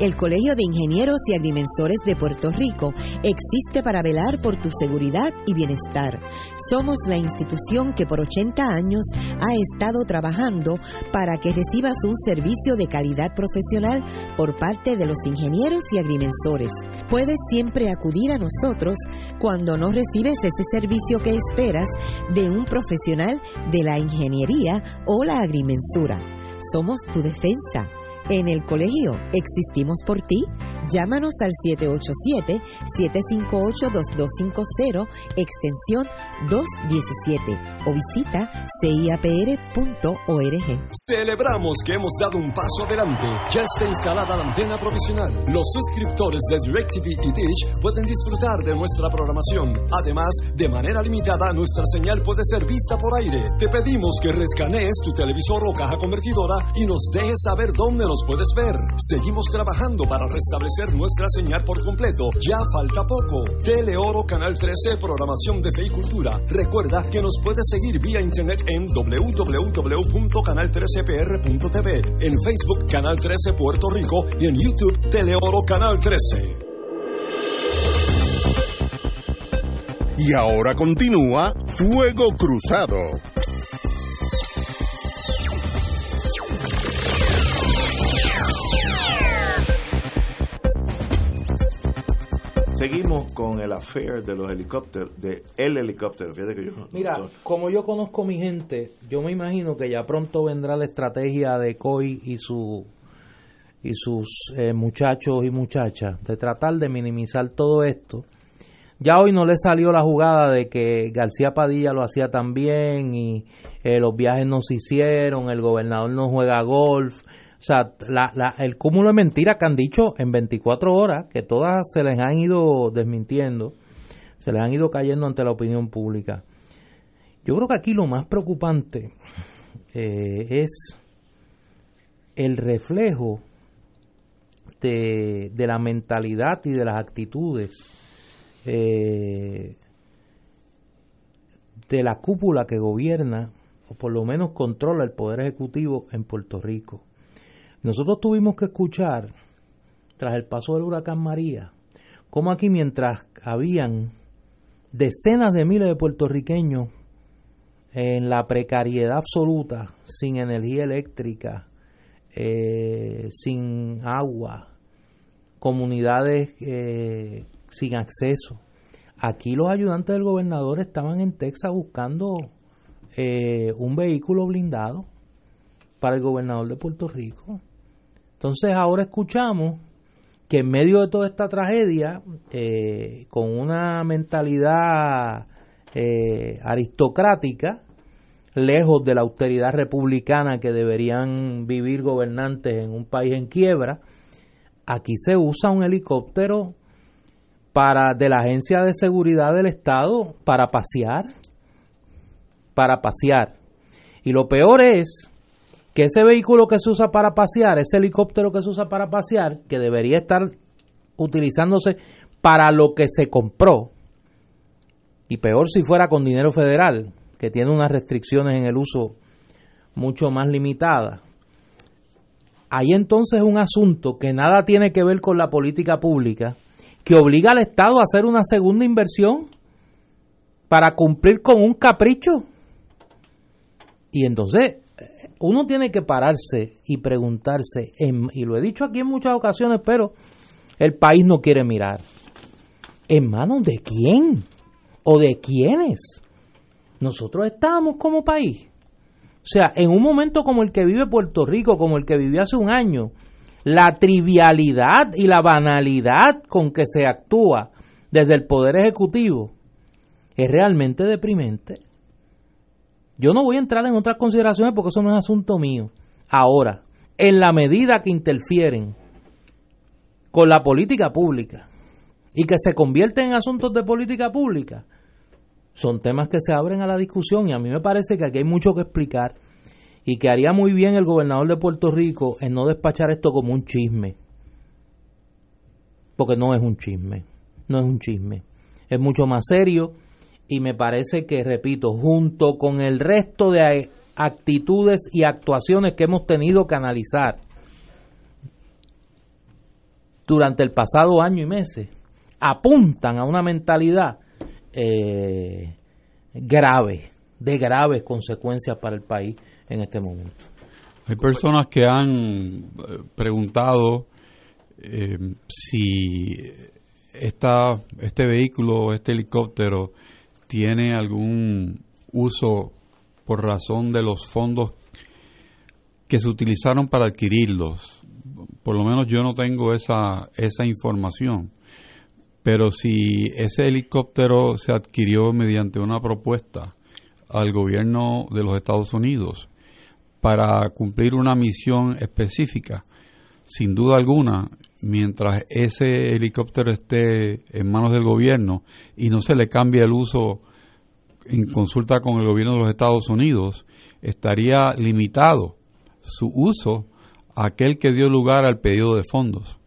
El Colegio de Ingenieros y Agrimensores de Puerto Rico existe para velar por tu seguridad y bienestar. Somos la institución que por 80 años ha estado trabajando para que recibas un servicio de calidad profesional por parte de los ingenieros y agrimensores. Puedes siempre acudir a nosotros cuando no recibes ese servicio que esperas de un profesional de la ingeniería o la agrimensura. Somos tu defensa. En el colegio existimos por ti. Llámanos al 787-758-2250, extensión 217 o visita ciapr.org. Celebramos que hemos dado un paso adelante. Ya está instalada la antena provisional. Los suscriptores de DirecTV y Dish pueden disfrutar de nuestra programación. Además, de manera limitada, nuestra señal puede ser vista por aire. Te pedimos que rescanees tu televisor o caja convertidora y nos dejes saber dónde nos puedes ver. Seguimos trabajando para restablecer nuestra señal por completo. Ya falta poco. Teleoro Canal 13, programación de fe y cultura. Recuerda que nos puedes seguir vía internet en www.canal13pr.tv, en Facebook Canal 13 Puerto Rico y en YouTube Teleoro Canal 13. Y ahora continúa Fuego Cruzado. Seguimos con el affair de los helicópteros, de el helicóptero. Fíjate que yo no- Mira, no- como yo conozco mi gente, yo me imagino que ya pronto vendrá la estrategia de COI y su y sus eh, muchachos y muchachas de tratar de minimizar todo esto. Ya hoy no le salió la jugada de que García Padilla lo hacía tan bien y eh, los viajes no se hicieron, el gobernador no juega golf. O sea, la, la- el cúmulo de mentiras que han dicho en 24 horas, que todas se les han ido desmintiendo, se les han ido cayendo ante la opinión pública. Yo creo que aquí lo más preocupante eh, es el reflejo de, la mentalidad y de las actitudes eh, de la cúpula que gobierna, o por lo menos controla el Poder Ejecutivo en Puerto Rico. Nosotros tuvimos que escuchar, tras el paso del huracán María, cómo aquí mientras habían decenas de miles de puertorriqueños en la precariedad absoluta, sin energía eléctrica, eh, sin agua, comunidades eh, sin acceso. Aquí los ayudantes del gobernador estaban en Texas buscando eh, un vehículo blindado para el gobernador de Puerto Rico. Entonces ahora escuchamos que en medio de toda esta tragedia, eh, con una mentalidad eh, aristocrática, lejos de la austeridad republicana que deberían vivir gobernantes en un país en quiebra, aquí se usa un helicóptero para de la agencia de seguridad del estado para pasear, para pasear. Y lo peor es que ese vehículo que se usa para pasear, ese helicóptero que se usa para pasear, que debería estar utilizándose para lo que se compró, y peor si fuera con dinero federal, que tiene unas restricciones en el uso mucho más limitada. Hay entonces un asunto que nada tiene que ver con la política pública, que obliga al Estado a hacer una segunda inversión para cumplir con un capricho. Y entonces uno tiene que pararse y preguntarse, y lo he dicho aquí en muchas ocasiones, pero el país no quiere mirar. ¿En manos de quién? ¿O de quiénes? Nosotros estamos como país. O sea, en un momento como el que vive Puerto Rico, como el que vivió hace un año, la trivialidad y la banalidad con que se actúa desde el Poder Ejecutivo es realmente deprimente. Yo no voy a entrar en otras consideraciones porque eso no es asunto mío. Ahora, en la medida que interfieren con la política pública y que se convierten en asuntos de política pública, son temas que se abren a la discusión y a mí me parece que aquí hay mucho que explicar y que haría muy bien el gobernador de Puerto Rico en no despachar esto como un chisme. Porque no es un chisme, no es un chisme. Es mucho más serio y me parece que, repito, junto con el resto de actitudes y actuaciones que hemos tenido que analizar durante el pasado año y meses, apuntan a una mentalidad eh, grave, de graves consecuencias para el país en este momento. Hay personas que han eh, preguntado eh, si esta, este vehículo, este helicóptero, tiene algún uso por razón de los fondos que se utilizaron para adquirirlos. Por lo menos yo no tengo esa, esa información. Pero si ese helicóptero se adquirió mediante una propuesta al gobierno de los Estados Unidos para cumplir una misión específica, sin duda alguna, mientras ese helicóptero esté en manos del gobierno y no se le cambie el uso en consulta con el gobierno de los Estados Unidos, estaría limitado su uso a aquel que dio lugar al pedido de fondos.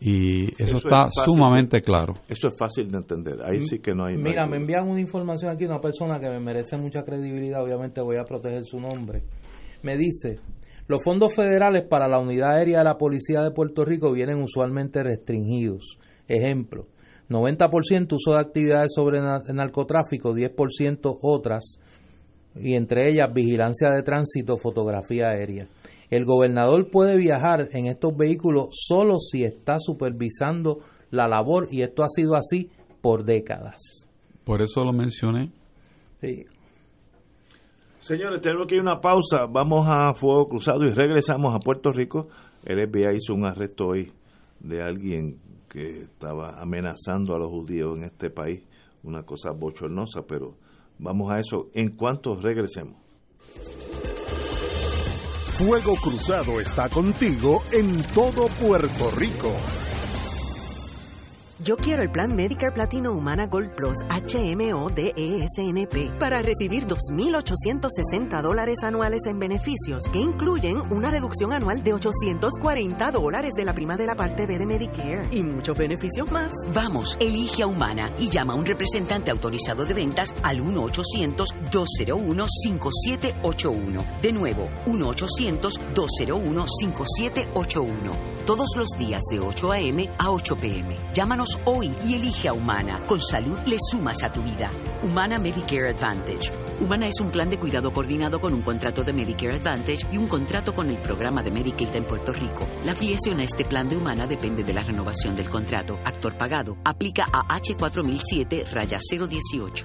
Y eso, está sumamente claro. Eso es fácil de entender. Ahí sí que no hay. Mira, me envían una información aquí, una persona que me merece mucha credibilidad, obviamente voy a proteger su nombre. Me dice: los fondos federales para la unidad aérea de la Policía de Puerto Rico vienen usualmente restringidos. Ejemplo, 90% uso de actividades sobre narcotráfico, 10% otras, y entre ellas vigilancia de tránsito, fotografía aérea. El gobernador puede viajar en estos vehículos solo si está supervisando la labor y esto ha sido así por décadas. Por eso lo mencioné. Sí. Señores, tenemos que ir a una pausa. Vamos a Fuego Cruzado y regresamos a Puerto Rico. El FBI hizo un arresto hoy de alguien que estaba amenazando a los judíos en este país. Una cosa bochornosa, pero vamos a eso en cuanto regresemos. Fuego Cruzado está contigo en todo Puerto Rico. Yo quiero el plan Medicare Platino Humana Gold Plus HMO DESNP para recibir 2.860 dólares anuales en beneficios que incluyen una reducción anual de 840 dólares de la prima de la parte B de Medicare y muchos beneficios más. Vamos, elige a Humana y llama a un representante autorizado de ventas al 1-800-201-5781. De nuevo, 1-800-201-5781. Todos los días de 8 a.m. a 8 p.m. Llámanos hoy y elige a Humana. Con salud le sumas a tu vida. Humana Medicare Advantage. Humana es un plan de cuidado coordinado con un contrato de Medicare Advantage y un contrato con el programa de Medicaid en Puerto Rico. La afiliación a este plan de Humana depende de la renovación del contrato. Actor pagado. Aplica a H4007 raya 018.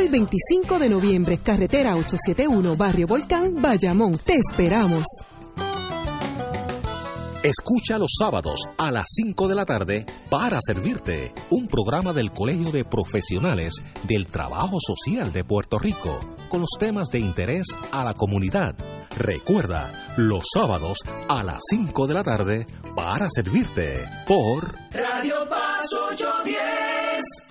y 25 de noviembre, carretera 871, Barrio Volcán, Bayamón. Te esperamos. Escucha los sábados a las 5 de la tarde para servirte un programa del Colegio de Profesionales del Trabajo Social de Puerto Rico con los temas de interés a la comunidad. Recuerda, los sábados a las 5 de la tarde para servirte por Radio Paz 810.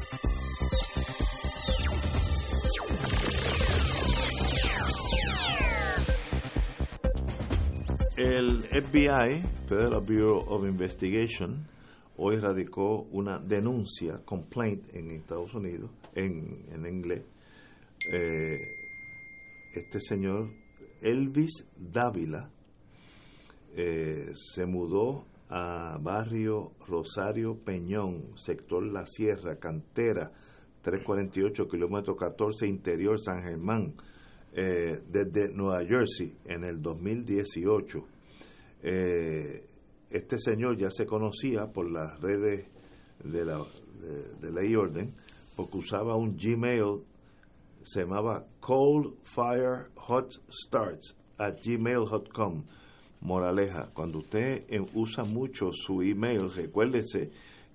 El FBI, Federal Bureau of Investigation, hoy radicó una denuncia, complaint en Estados Unidos, en, en inglés. Eh, este señor Elvis Dávila eh, se mudó a barrio Rosario Peñón, sector La Sierra, cantera, 348 kilómetros 14, interior San Germán, eh, desde Nueva Jersey en el 2018. Eh, este señor ya se conocía por las redes de la de, ley orden porque usaba un Gmail se llamaba Cold Fire Hot Starts at gmail.com moraleja cuando usted usa mucho su email recuérdese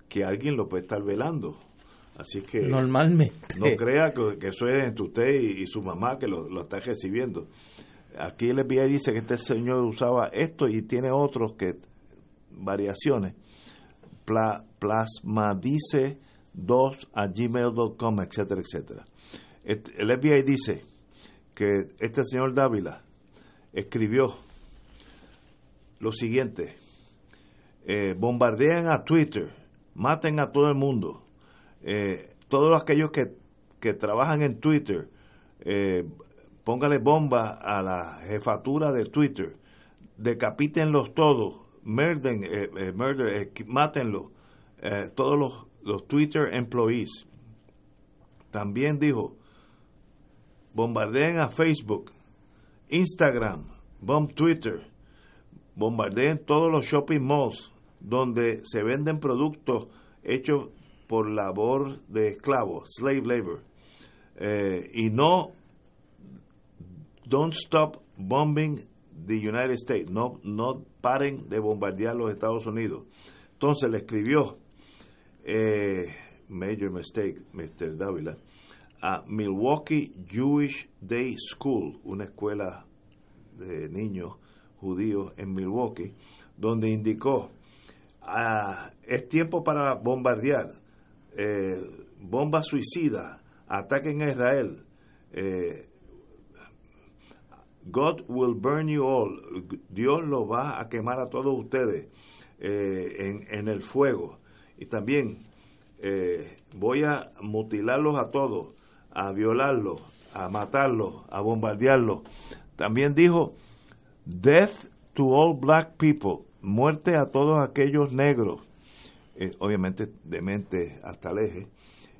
que alguien lo puede estar velando así que Normalmente. no crea que, que eso es entre usted y, y su mamá que lo, lo está recibiendo. Aquí el FBI dice que este señor usaba esto y tiene otros que variaciones. Pla, plasmadice 2 a gmail.com etcétera etcétera. Et- el FBI dice que este señor Dávila escribió lo siguiente. Eh, bombardean a Twitter maten a todo el mundo eh, todos aquellos que, que trabajan en Twitter eh, póngale bomba a la jefatura de Twitter, decapítenlos todos, murden, eh, eh, eh, mátenlos, todos los, los Twitter employees. También dijo, bombardeen a Facebook, Instagram, bomb Twitter, bombardeen todos los shopping malls donde se venden productos hechos por labor de esclavos, slave labor, eh, y no don't stop bombing the United States, no, no paren de bombardear los Estados Unidos. Entonces le escribió, eh, major mistake, Mr. Dávila, a Milwaukee Jewish Day School, una escuela de niños judíos en Milwaukee, donde indicó, ah, es tiempo para bombardear, eh, bomba suicida, ataquen a Israel, eh, God will burn you all. Dios lo va a quemar a todos ustedes eh, en, en el fuego. Y también eh, voy a mutilarlos a todos, a violarlos, a matarlos, a bombardearlos. También dijo, death to all black people, muerte a todos aquellos negros. Eh, obviamente de mente hasta el eje.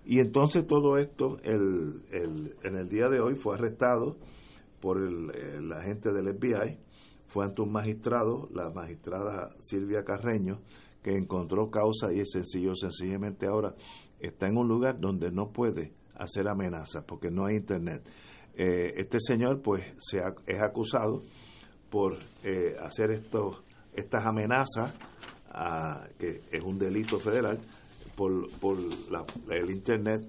Y entonces todo esto, el, el, en el día de hoy fue arrestado por el, el agente del FBI, fue ante un magistrado, la magistrada Silvia Carreño, que encontró causa y es sencillo, sencillamente ahora está en un lugar donde no puede hacer amenazas porque no hay internet. Eh, este señor pues se ha- es acusado por eh, hacer estas amenazas a- que es un delito federal por, por la- el internet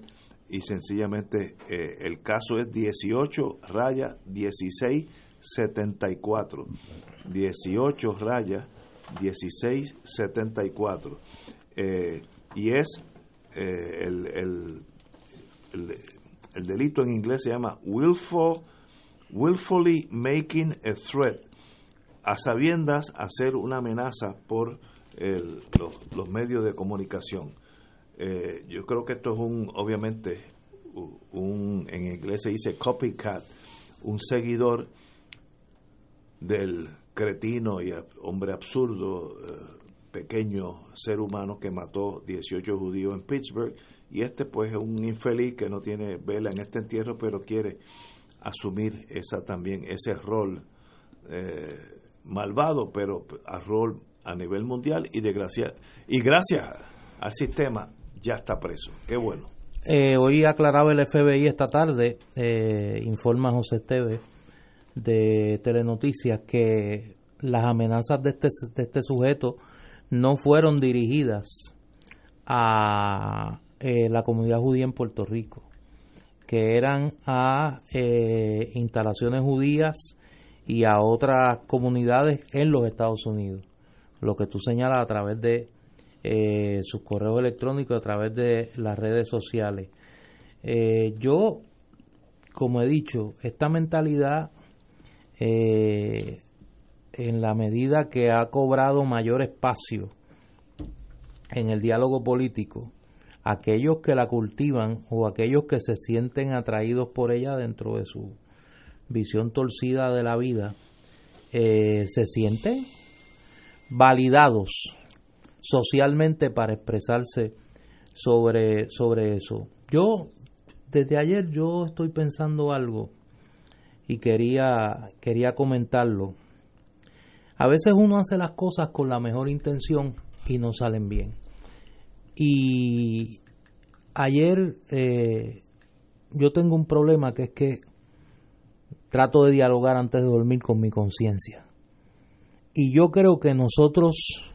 y sencillamente eh, el caso es 18 raya 16 74 18 raya 16 74 eh, y es eh, el, el, el, el delito en inglés se llama willful, willfully making a threat, a sabiendas hacer una amenaza por el- los, los medios de comunicación. Eh, yo creo que esto es un, obviamente, un, en inglés se dice copycat, un seguidor del cretino y hombre absurdo, eh, pequeño ser humano que mató 18 judíos en Pittsburgh. Y este, pues, es un infeliz que no tiene vela en este entierro, pero quiere asumir esa también ese rol eh, malvado, pero a rol a nivel mundial y y gracias al sistema ya está preso. Qué bueno. Eh, hoy aclaraba el FBI esta tarde, eh, informa José Esteves de Telenoticias, que las amenazas de este, de este sujeto no fueron dirigidas a eh, la comunidad judía en Puerto Rico, que eran a instalaciones judías y a otras comunidades en los Estados Unidos. Lo que tú señalas a través de eh, sus correos electrónicos, a través de las redes sociales. Eh, yo, como he dicho, esta mentalidad, eh, en la medida que ha cobrado mayor espacio en el diálogo político, aquellos que la cultivan o aquellos que se sienten atraídos por ella dentro de su visión torcida de la vida, eh, se sienten validados socialmente para expresarse sobre, sobre eso. Yo, desde ayer, yo estoy pensando algo y quería, quería comentarlo. A veces uno hace las cosas con la mejor intención y no salen bien. Y ayer eh, yo tengo un problema que es que trato de dialogar antes de dormir con mi conciencia. Y yo creo que nosotros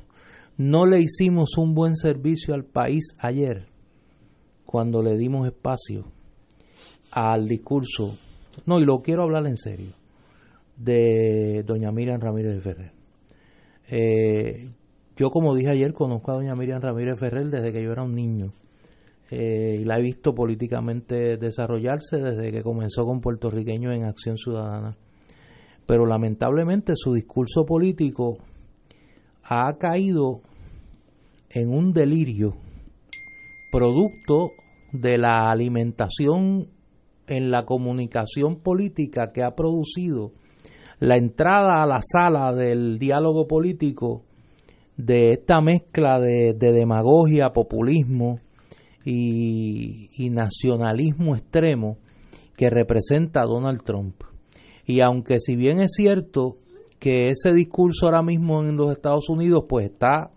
no le hicimos un buen servicio al país ayer cuando le dimos espacio al discurso, no, y lo quiero hablar en serio, de doña Miriam Ramírez Ferrer. Eh, yo, como dije ayer, conozco a doña Miriam Ramírez Ferrer desde que yo era un niño. Eh, y la he visto políticamente desarrollarse desde que comenzó con puertorriqueños en Acción Ciudadana. Pero lamentablemente su discurso político ha caído en un delirio producto de la alimentación en la comunicación política que ha producido la entrada a la sala del diálogo político de esta mezcla de, de demagogia, populismo y, y nacionalismo extremo que representa a Donald Trump. Y aunque si bien es cierto que ese discurso ahora mismo en los Estados Unidos pues está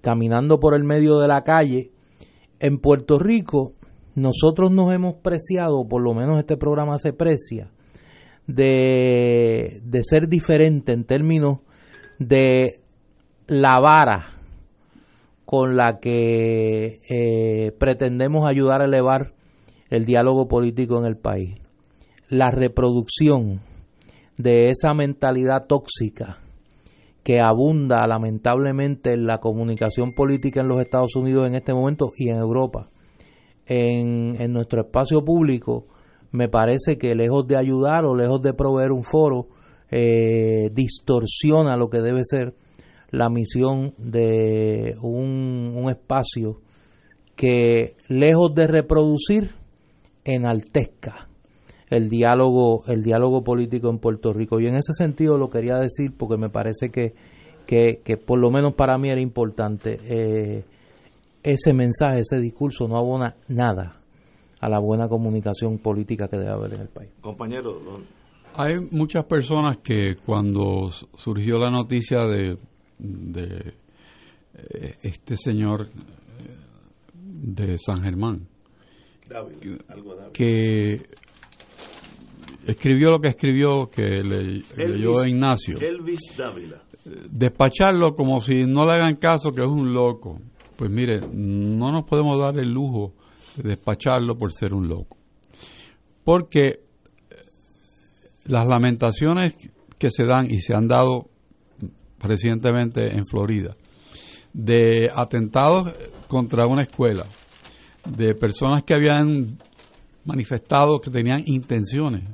caminando por el medio de la calle, en Puerto Rico nosotros nos hemos preciado, por lo menos este programa se precia, de, de ser diferente en términos de la vara con la que eh, pretendemos ayudar a elevar el diálogo político en el país. La reproducción de esa mentalidad tóxica que abunda lamentablemente en la comunicación política en los Estados Unidos en este momento y en Europa. En, en nuestro espacio público me parece que lejos de ayudar o lejos de proveer un foro, eh, distorsiona lo que debe ser la misión de un, un espacio que lejos de reproducir enaltezca el diálogo el diálogo político en Puerto Rico. Y en ese sentido lo quería decir porque me parece que, que, que por lo menos para mí era importante eh, ese mensaje ese discurso no abona nada a la buena comunicación política que debe haber en el país. Compañero, don- Hay muchas personas que cuando surgió la noticia de, de eh, este señor eh, de San Germán, algo que escribió lo que escribió, que le, leyó Ignacio, Elvis Dávila. despacharlo como si no le hagan caso que es un loco. Pues mire, no nos podemos dar el lujo de despacharlo por ser un loco. Porque eh, las lamentaciones que se dan y se han dado recientemente en Florida de atentados contra una escuela de personas que habían manifestado que tenían intenciones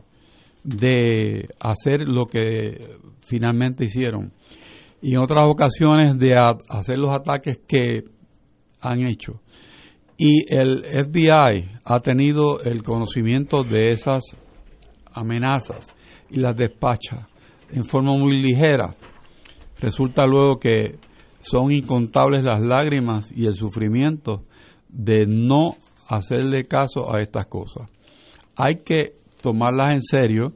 de hacer lo que finalmente hicieron y en otras ocasiones de hacer los ataques que han hecho. Y el FBI ha tenido el conocimiento de esas amenazas y las despacha en forma muy ligera. Resulta luego que son incontables las lágrimas y el sufrimiento de no hacerle caso a estas cosas. Hay que tomarlas en serio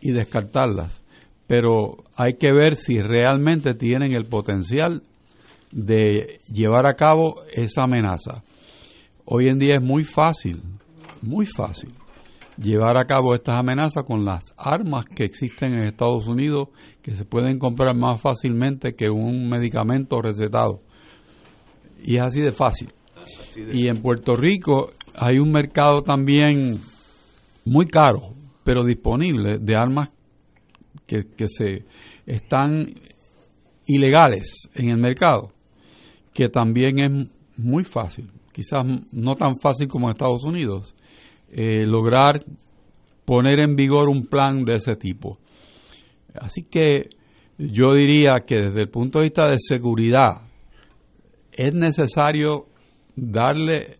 y descartarlas, pero hay que ver si realmente tienen el potencial de llevar a cabo esa amenaza. Hoy en día es muy fácil, muy fácil, llevar a cabo estas amenazas con las armas que existen en Estados Unidos, que se pueden comprar más fácilmente que un medicamento recetado. Y es así de fácil. Y en Puerto Rico hay un mercado también muy caro, pero disponible, de armas que, que se están ilegales en el mercado, que también es muy fácil quizás no tan fácil como en Estados Unidos, eh, lograr poner en vigor un plan de ese tipo. Así que yo diría que desde el punto de vista de seguridad es necesario darle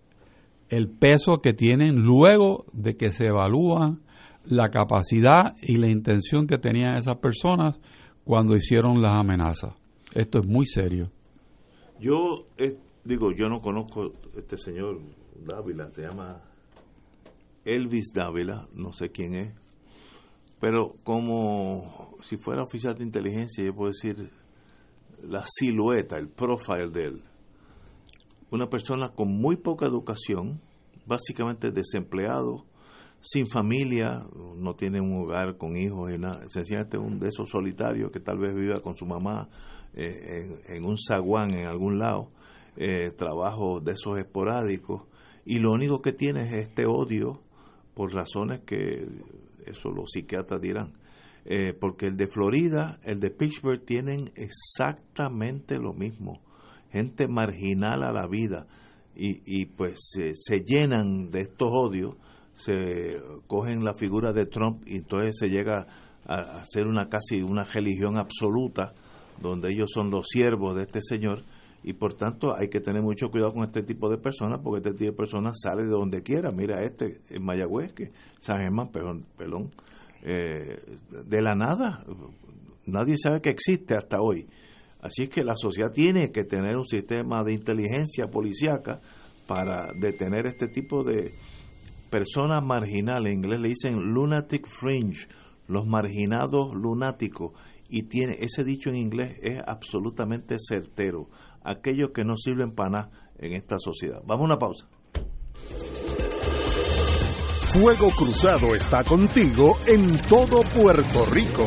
el peso que tienen luego de que se evalúa la capacidad y la intención que tenían esas personas cuando hicieron las amenazas. Esto es muy serio. Yo digo, yo no conozco este señor Dávila, se llama Elvis Dávila, no sé quién es, pero como si fuera oficial de inteligencia, yo puedo decir la silueta, el profile de él. Una persona con muy poca educación, básicamente desempleado, sin familia, no tiene un hogar con hijos, y nada, sencillamente un de esos solitarios que tal vez viva con su mamá eh, en un zaguán en algún lado eh, trabajo de esos esporádicos y lo único que tiene es este odio por razones que eso los psiquiatras dirán. Eh, porque el de Florida, el de Pittsburgh tienen exactamente lo mismo. Gente marginal a la vida y, y pues se, llenan de estos odios, se cogen la figura de Trump y entonces se llega a hacer una casi una religión absoluta donde ellos son los siervos de este señor y por tanto hay que tener mucho cuidado con este tipo de personas porque este tipo de personas sale de donde quiera. Mira este en Mayagüez, que San Germán, perdón, eh, de la nada, nadie sabe que existe hasta hoy. Así es que la sociedad tiene que tener un sistema de inteligencia policíaca para detener este tipo de personas marginales. En inglés le dicen lunatic fringe, los marginados lunáticos. Y tiene ese dicho en inglés es absolutamente certero aquellos que no sirven para nada en esta sociedad. Vamos a una pausa. Fuego Cruzado está contigo en todo Puerto Rico.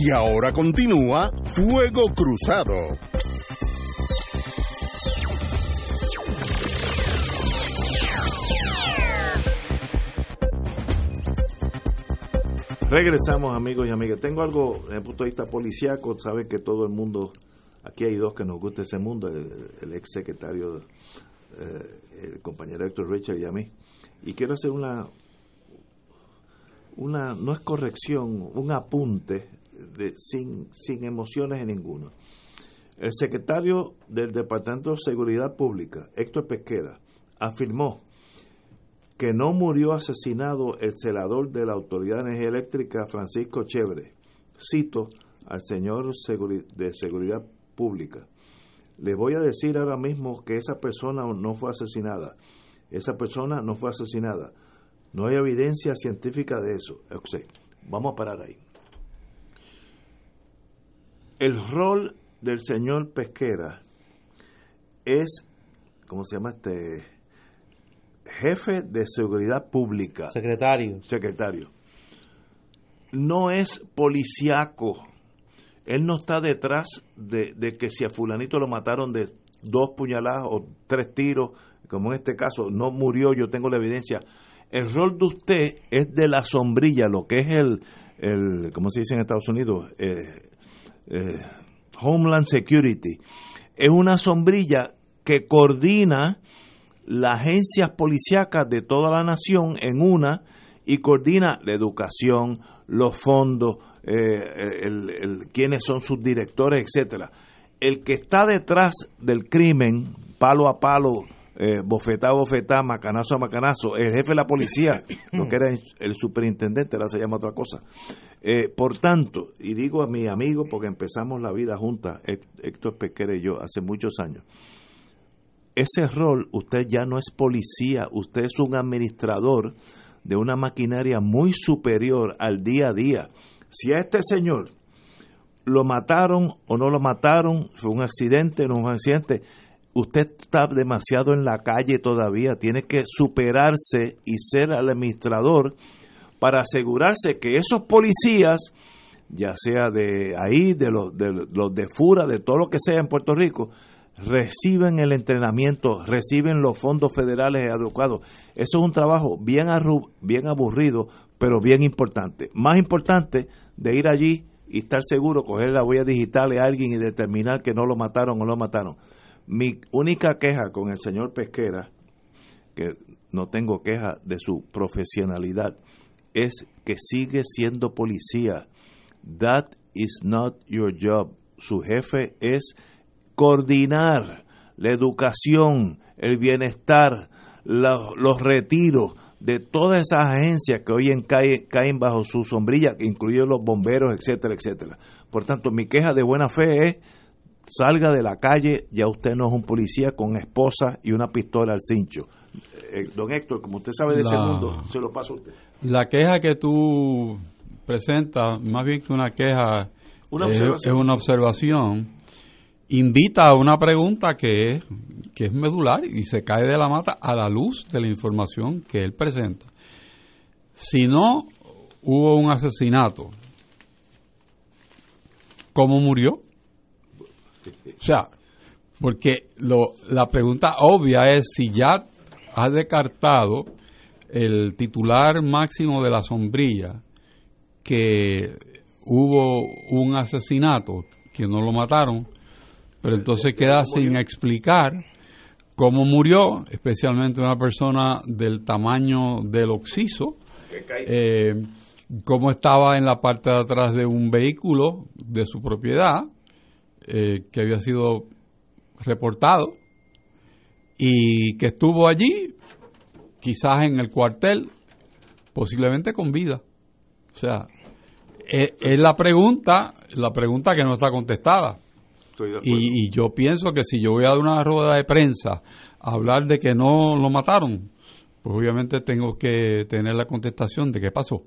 Y ahora continúa Fuego Cruzado. Regresamos, amigos y amigas. Tengo algo desde el punto de vista policiaco. Saben que todo el mundo, aquí hay dos que nos gusta ese mundo: el, el ex secretario, eh, el compañero Héctor Richard y a mí. Y quiero hacer una, una no es corrección, un apunte de, sin, sin emociones en ninguno. El secretario del Departamento de Seguridad Pública, Héctor Pesquera, afirmó que no murió asesinado el celador de la Autoridad de Energía Eléctrica, Francisco Chévere. Cito al señor de Seguridad Pública. Le voy a decir ahora mismo que esa persona no fue asesinada. Esa persona no fue asesinada. No hay evidencia científica de eso. Vamos a parar ahí. El rol del señor Pesquera es, ¿cómo se llama este? jefe de seguridad pública. Secretario. Secretario. No es policiaco. Él no está detrás de, de, que si a fulanito lo mataron de dos puñaladas o tres tiros, como en este caso, no murió, yo tengo la evidencia. El rol de usted es de la sombrilla, lo que es el, el ¿cómo se dice en Estados Unidos? Eh, eh, Homeland Security. Es una sombrilla que coordina las agencias policíacas de toda la nación en una y coordina la educación, los fondos, eh, el, el, quiénes son sus directores, etcétera. El que está detrás del crimen, palo a palo, eh, bofetá a bofetá, macanazo a macanazo, el jefe de la policía, lo que era el superintendente, ahora se llama otra cosa. Eh, por tanto, y digo a mi amigo, porque empezamos la vida juntas, Héctor Pesquera y yo, hace muchos años, ese rol usted ya no es policía, usted es un administrador de una maquinaria muy superior al día a día. Si a este señor lo mataron o no lo mataron, fue un accidente, no fue un accidente, usted está demasiado en la calle todavía, tiene que superarse y ser administrador para asegurarse que esos policías, ya sea de ahí, de los de, los de Fura, de todo lo que sea en Puerto Rico, reciben el entrenamiento, reciben los fondos federales adecuados. Eso es un trabajo bien, bien aburrido, pero bien importante. Más importante de ir allí y estar seguro, coger la huella digital de alguien y determinar que no lo mataron o lo mataron. Mi única queja con el señor Pesquera, que no tengo queja de su profesionalidad, es que sigue siendo policía. That is not your job. Su jefe es coordinar la educación, el bienestar, los, retiros de todas esas agencias que hoy en caen, caen bajo su sombrilla, incluidos los bomberos, etcétera, etcétera. Por tanto, mi queja de buena fe es salga de la calle, ya usted no es un policía con esposa y una pistola al cincho. Eh, don Héctor, como usted sabe de la, ese mundo, se lo paso a usted. La queja que tú presentas, más bien que una queja, una es, es una observación invita a una pregunta que es, que es medular y se cae de la mata a la luz de la información que él presenta. Si no hubo un asesinato, ¿cómo murió? O sea, porque lo, la pregunta obvia es si ya has descartado el titular máximo de la sombrilla que hubo un asesinato, que no lo mataron, pero entonces queda sin explicar cómo murió, especialmente una persona del tamaño del oxiso, eh, cómo estaba en la parte de atrás de un vehículo de su propiedad, eh, que había sido reportado y que estuvo allí, quizás en el cuartel, posiblemente con vida. O sea, es, es la pregunta, la pregunta que no está contestada. Y, y yo pienso que si yo voy a dar una rueda de prensa a hablar de que no lo mataron, pues obviamente tengo que tener la contestación de qué pasó.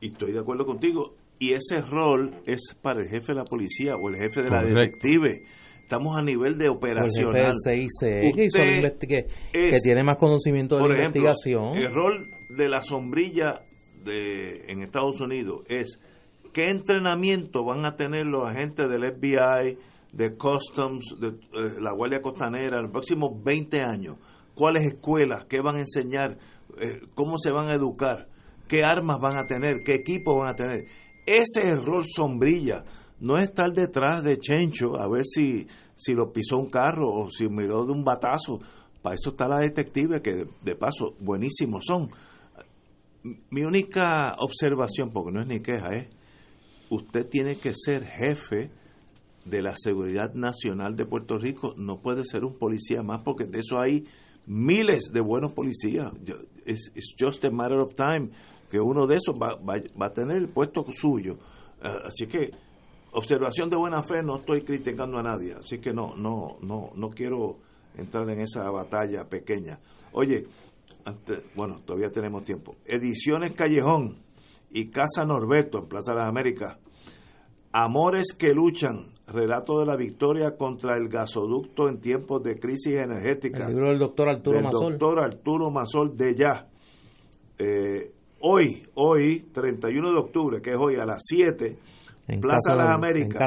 Y estoy de acuerdo contigo. Y ese rol es para el jefe de la policía o el jefe de la detective. Estamos a nivel de O el jefe operacional. del CIC, Usted que, es, que tiene más conocimiento de Por la ejemplo, investigación. el rol de la sombrilla de, en Estados Unidos es qué entrenamiento van a tener los agentes del FBI, de Customs, de eh, la Guardia Costanera en los próximos 20 años. ¿Cuáles escuelas? ¿Qué van a enseñar? Eh, ¿Cómo se van a educar? ¿Qué armas van a tener? ¿Qué equipo van a tener? Ese es el rol sombrilla. No es estar detrás de Chencho a ver si, si lo pisó un carro o si miró de un batazo. Para eso está la detective, que de paso, buenísimos son. Mi única observación, porque no es ni queja, es, usted tiene que ser jefe de la seguridad nacional de Puerto Rico, no puede ser un policía más, porque de eso hay miles de buenos policías. It's just a matter of time que uno de esos va, va- va a tener el puesto suyo. Ah, así que, observación de buena fe, no estoy criticando a nadie, así que no, no, no, no quiero entrar en esa batalla pequeña. Oye, antes- bueno, todavía tenemos tiempo. Ediciones Callejón y Casa Norberto en Plaza de las Américas. Amores que luchan, relato de la victoria contra el gasoducto en tiempos de crisis energética. El libro del doctor Arturo del Mazol. doctor Arturo Mazol de ya. Eh, hoy, hoy, 31 de octubre, que es hoy a las 7, En Plaza las Américas,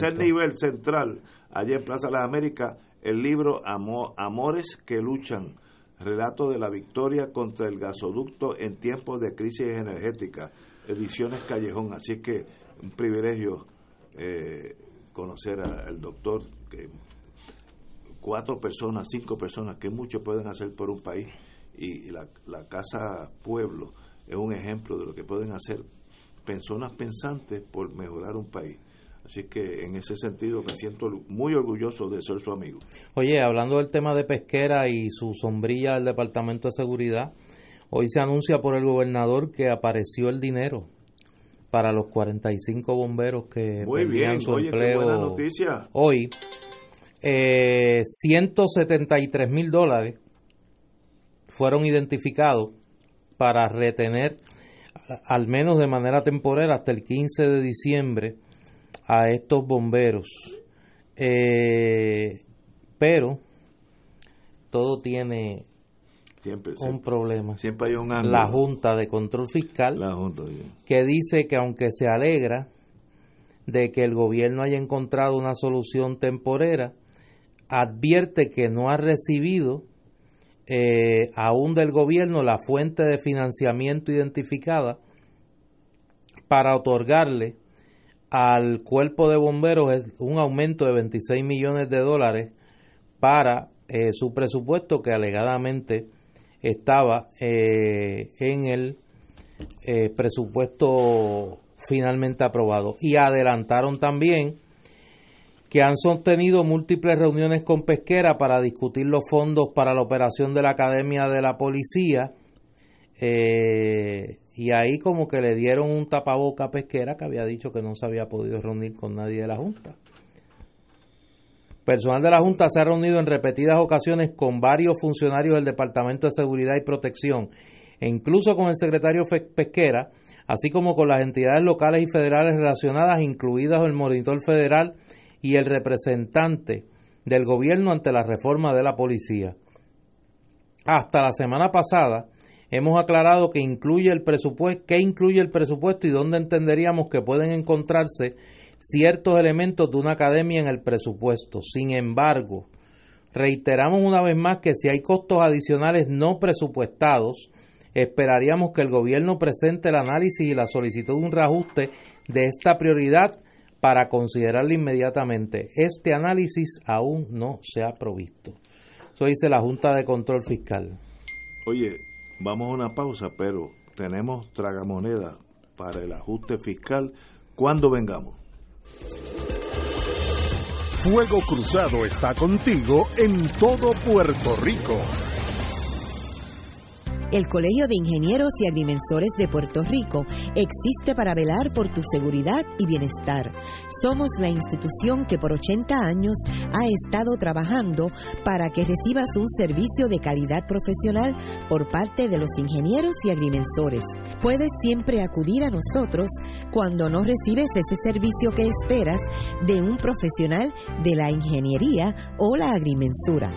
tercer nivel central, allá en Plaza de las Américas, el libro Amo- Amores que luchan, relato de la victoria contra el gasoducto en tiempos de crisis energética, ediciones Callejón, así que un privilegio eh, conocer al doctor, que cuatro personas, cinco personas, que mucho pueden hacer por un país, y la, la Casa Pueblo es un ejemplo de lo que pueden hacer personas pensantes por mejorar un país. Así que en ese sentido me siento muy orgulloso de ser su amigo. Oye, hablando del tema de pesquera y su sombrilla del Departamento de Seguridad, hoy se anuncia por el gobernador que apareció el dinero para los 45 bomberos que Muy bien, su oye, qué empleo buena noticia. hoy. Eh, 173 mil dólares fueron identificados para retener al menos de manera temporal hasta el 15 de diciembre a estos bomberos. Eh, pero todo tiene Siempre, un siempre, problema. siempre hay un ángulo. La Junta de Control Fiscal La Junta, sí. que dice que aunque se alegra de que el gobierno haya encontrado una solución temporera, advierte que no ha recibido eh, aún del gobierno la fuente de financiamiento identificada para otorgarle al cuerpo de bomberos un aumento de 26 millones de dólares para eh, su presupuesto que alegadamente estaba eh, en el eh, presupuesto finalmente aprobado. Y adelantaron también que han sostenido múltiples reuniones con Pesquera para discutir los fondos para la operación de la Academia de la Policía. eh, y ahí como que le dieron un tapaboca a Pesquera que había dicho que no se había podido reunir con nadie de la Junta. Personal de la Junta se ha reunido en repetidas ocasiones con varios funcionarios del Departamento de Seguridad y Protección e incluso con el secretario Pesquera, así como con las entidades locales y federales relacionadas, incluidas el Monitor Federal y el representante del gobierno ante la reforma de la policía. Hasta la semana pasada hemos aclarado que incluye el presupuesto, qué incluye el presupuesto y dónde entenderíamos que pueden encontrarse ciertos elementos de una academia en el presupuesto. Sin embargo, reiteramos una vez más que si hay costos adicionales no presupuestados, esperaríamos que el gobierno presente el análisis y la solicitud de un reajuste de esta prioridad para considerarla inmediatamente. Este análisis aún no se ha provisto. Eso dice la Junta de Control Fiscal. Oye, vamos a una pausa, pero tenemos tragamoneda para el ajuste fiscal cuando vengamos. Fuego Cruzado está contigo en todo Puerto Rico. El Colegio de Ingenieros y Agrimensores de Puerto Rico existe para velar por tu seguridad y bienestar. Somos la institución que por 80 años ha estado trabajando para que recibas un servicio de calidad profesional por parte de los ingenieros y agrimensores. Puedes siempre acudir a nosotros cuando no recibes ese servicio que esperas de un profesional de la ingeniería o la agrimensura.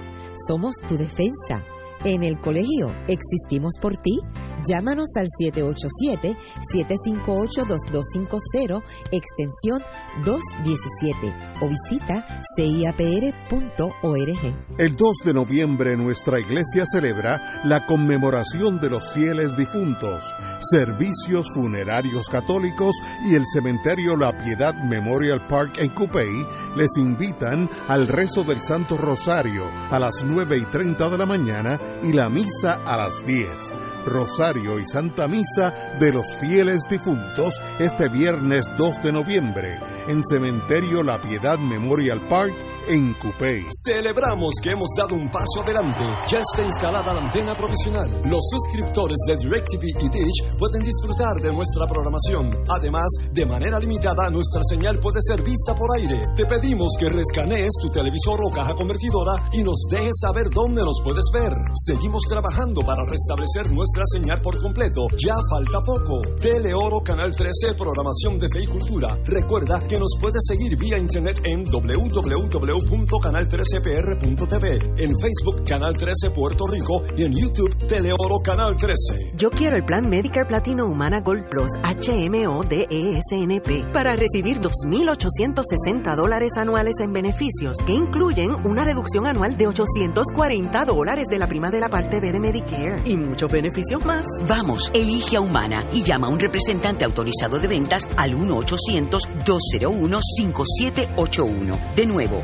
Somos tu defensa. En el colegio existimos por ti. Llámanos al 787-758-2250, extensión 217 o visita ciapr.org. El 2 de noviembre nuestra iglesia celebra la conmemoración de los fieles difuntos, servicios funerarios católicos y el cementerio La Piedad Memorial Park en Cupey les invitan al rezo del Santo Rosario a las 9 y 30 de la mañana y la misa a las 10. Rosario y Santa Misa de los fieles difuntos este viernes 2 de noviembre en Cementerio La Piedad Memorial Park en Cupey. Celebramos que hemos dado un paso adelante. Ya está instalada la antena provisional. Los suscriptores de DirecTV y Dish pueden disfrutar de nuestra programación. Además, de manera limitada, nuestra señal puede ser vista por aire. Te pedimos que rescanees tu televisor o caja convertidora y nos dejes saber dónde nos puedes ver. Seguimos trabajando para restablecer nuestra señal por completo. Ya falta poco. Teleoro Canal 13, programación de fe y cultura. Recuerda que nos puedes seguir vía internet en www.canal13pr.tv, en Facebook Canal 13 Puerto Rico y en YouTube Teleoro Canal 13. Yo quiero el plan Medicare Platino Humana Gold Plus HMO DESNP para recibir 2.860 dólares anuales en beneficios que incluyen una reducción anual de 840 dólares de la prima de la parte B de Medicare y muchos beneficios más. Vamos, elige a Humana y llama a un representante autorizado de ventas al 1-800-201-5781. De nuevo,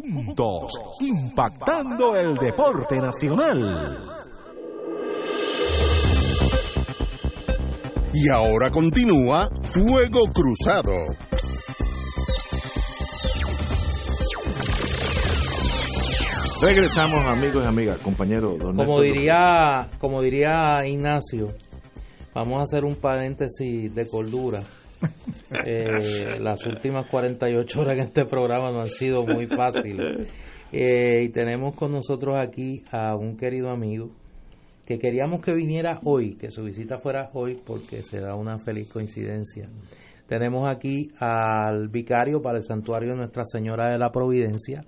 juntos, impactando el deporte nacional. Y ahora continúa Fuego Cruzado. Regresamos amigos y amigas, compañero. Don Como diría, como diría Ignacio, vamos a hacer un paréntesis de cordura. Eh, las últimas 48 horas en este programa no han sido muy fáciles. Eh, y tenemos con nosotros aquí a un querido amigo que queríamos que viniera hoy, que su visita fuera hoy porque se da una feliz coincidencia. Tenemos aquí al vicario para el santuario de Nuestra Señora de la Providencia,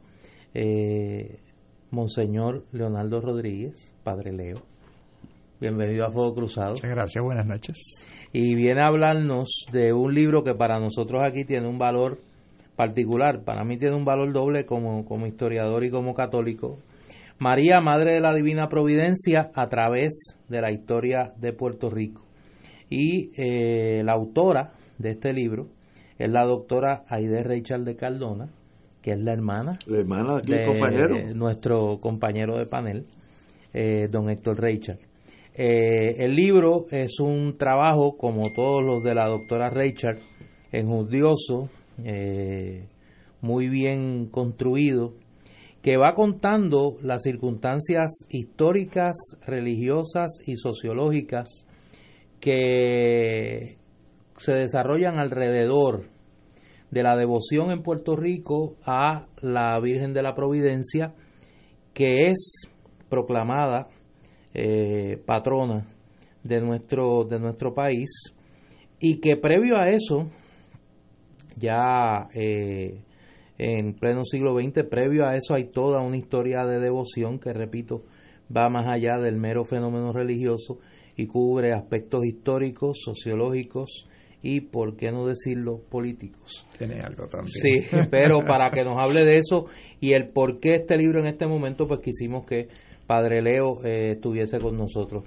eh, Monseñor Leonardo Rodríguez, Padre Leo. Bienvenido a Fuego Cruzado. Muchas gracias, buenas noches. Y viene a hablarnos de un libro que para nosotros aquí tiene un valor particular. Para mí tiene un valor doble como, como historiador y como católico. María, Madre de la Divina Providencia, a través de la historia de Puerto Rico. Y eh, la autora de este libro es la doctora Aide Rachel de Cardona, que es la hermana, La hermana de aquí, de compañero. nuestro compañero de panel, eh, don Héctor Rachel. Eh, el libro es un trabajo, como todos los de la doctora Rachel, enjudioso, eh, muy bien construido, que va contando las circunstancias históricas, religiosas y sociológicas que se desarrollan alrededor de la devoción en Puerto Rico a la Virgen de la Providencia, que es proclamada eh, patrona de nuestro, de nuestro país y que previo a eso, ya eh, en pleno siglo XX, previo a eso hay toda una historia de devoción que, repito, va más allá del mero fenómeno religioso y cubre aspectos históricos, sociológicos y, por qué no decirlo, políticos. Tiene algo también. Sí, pero para que nos hable de eso y el por qué este libro en este momento, pues quisimos que Padre Leo eh, estuviese con nosotros.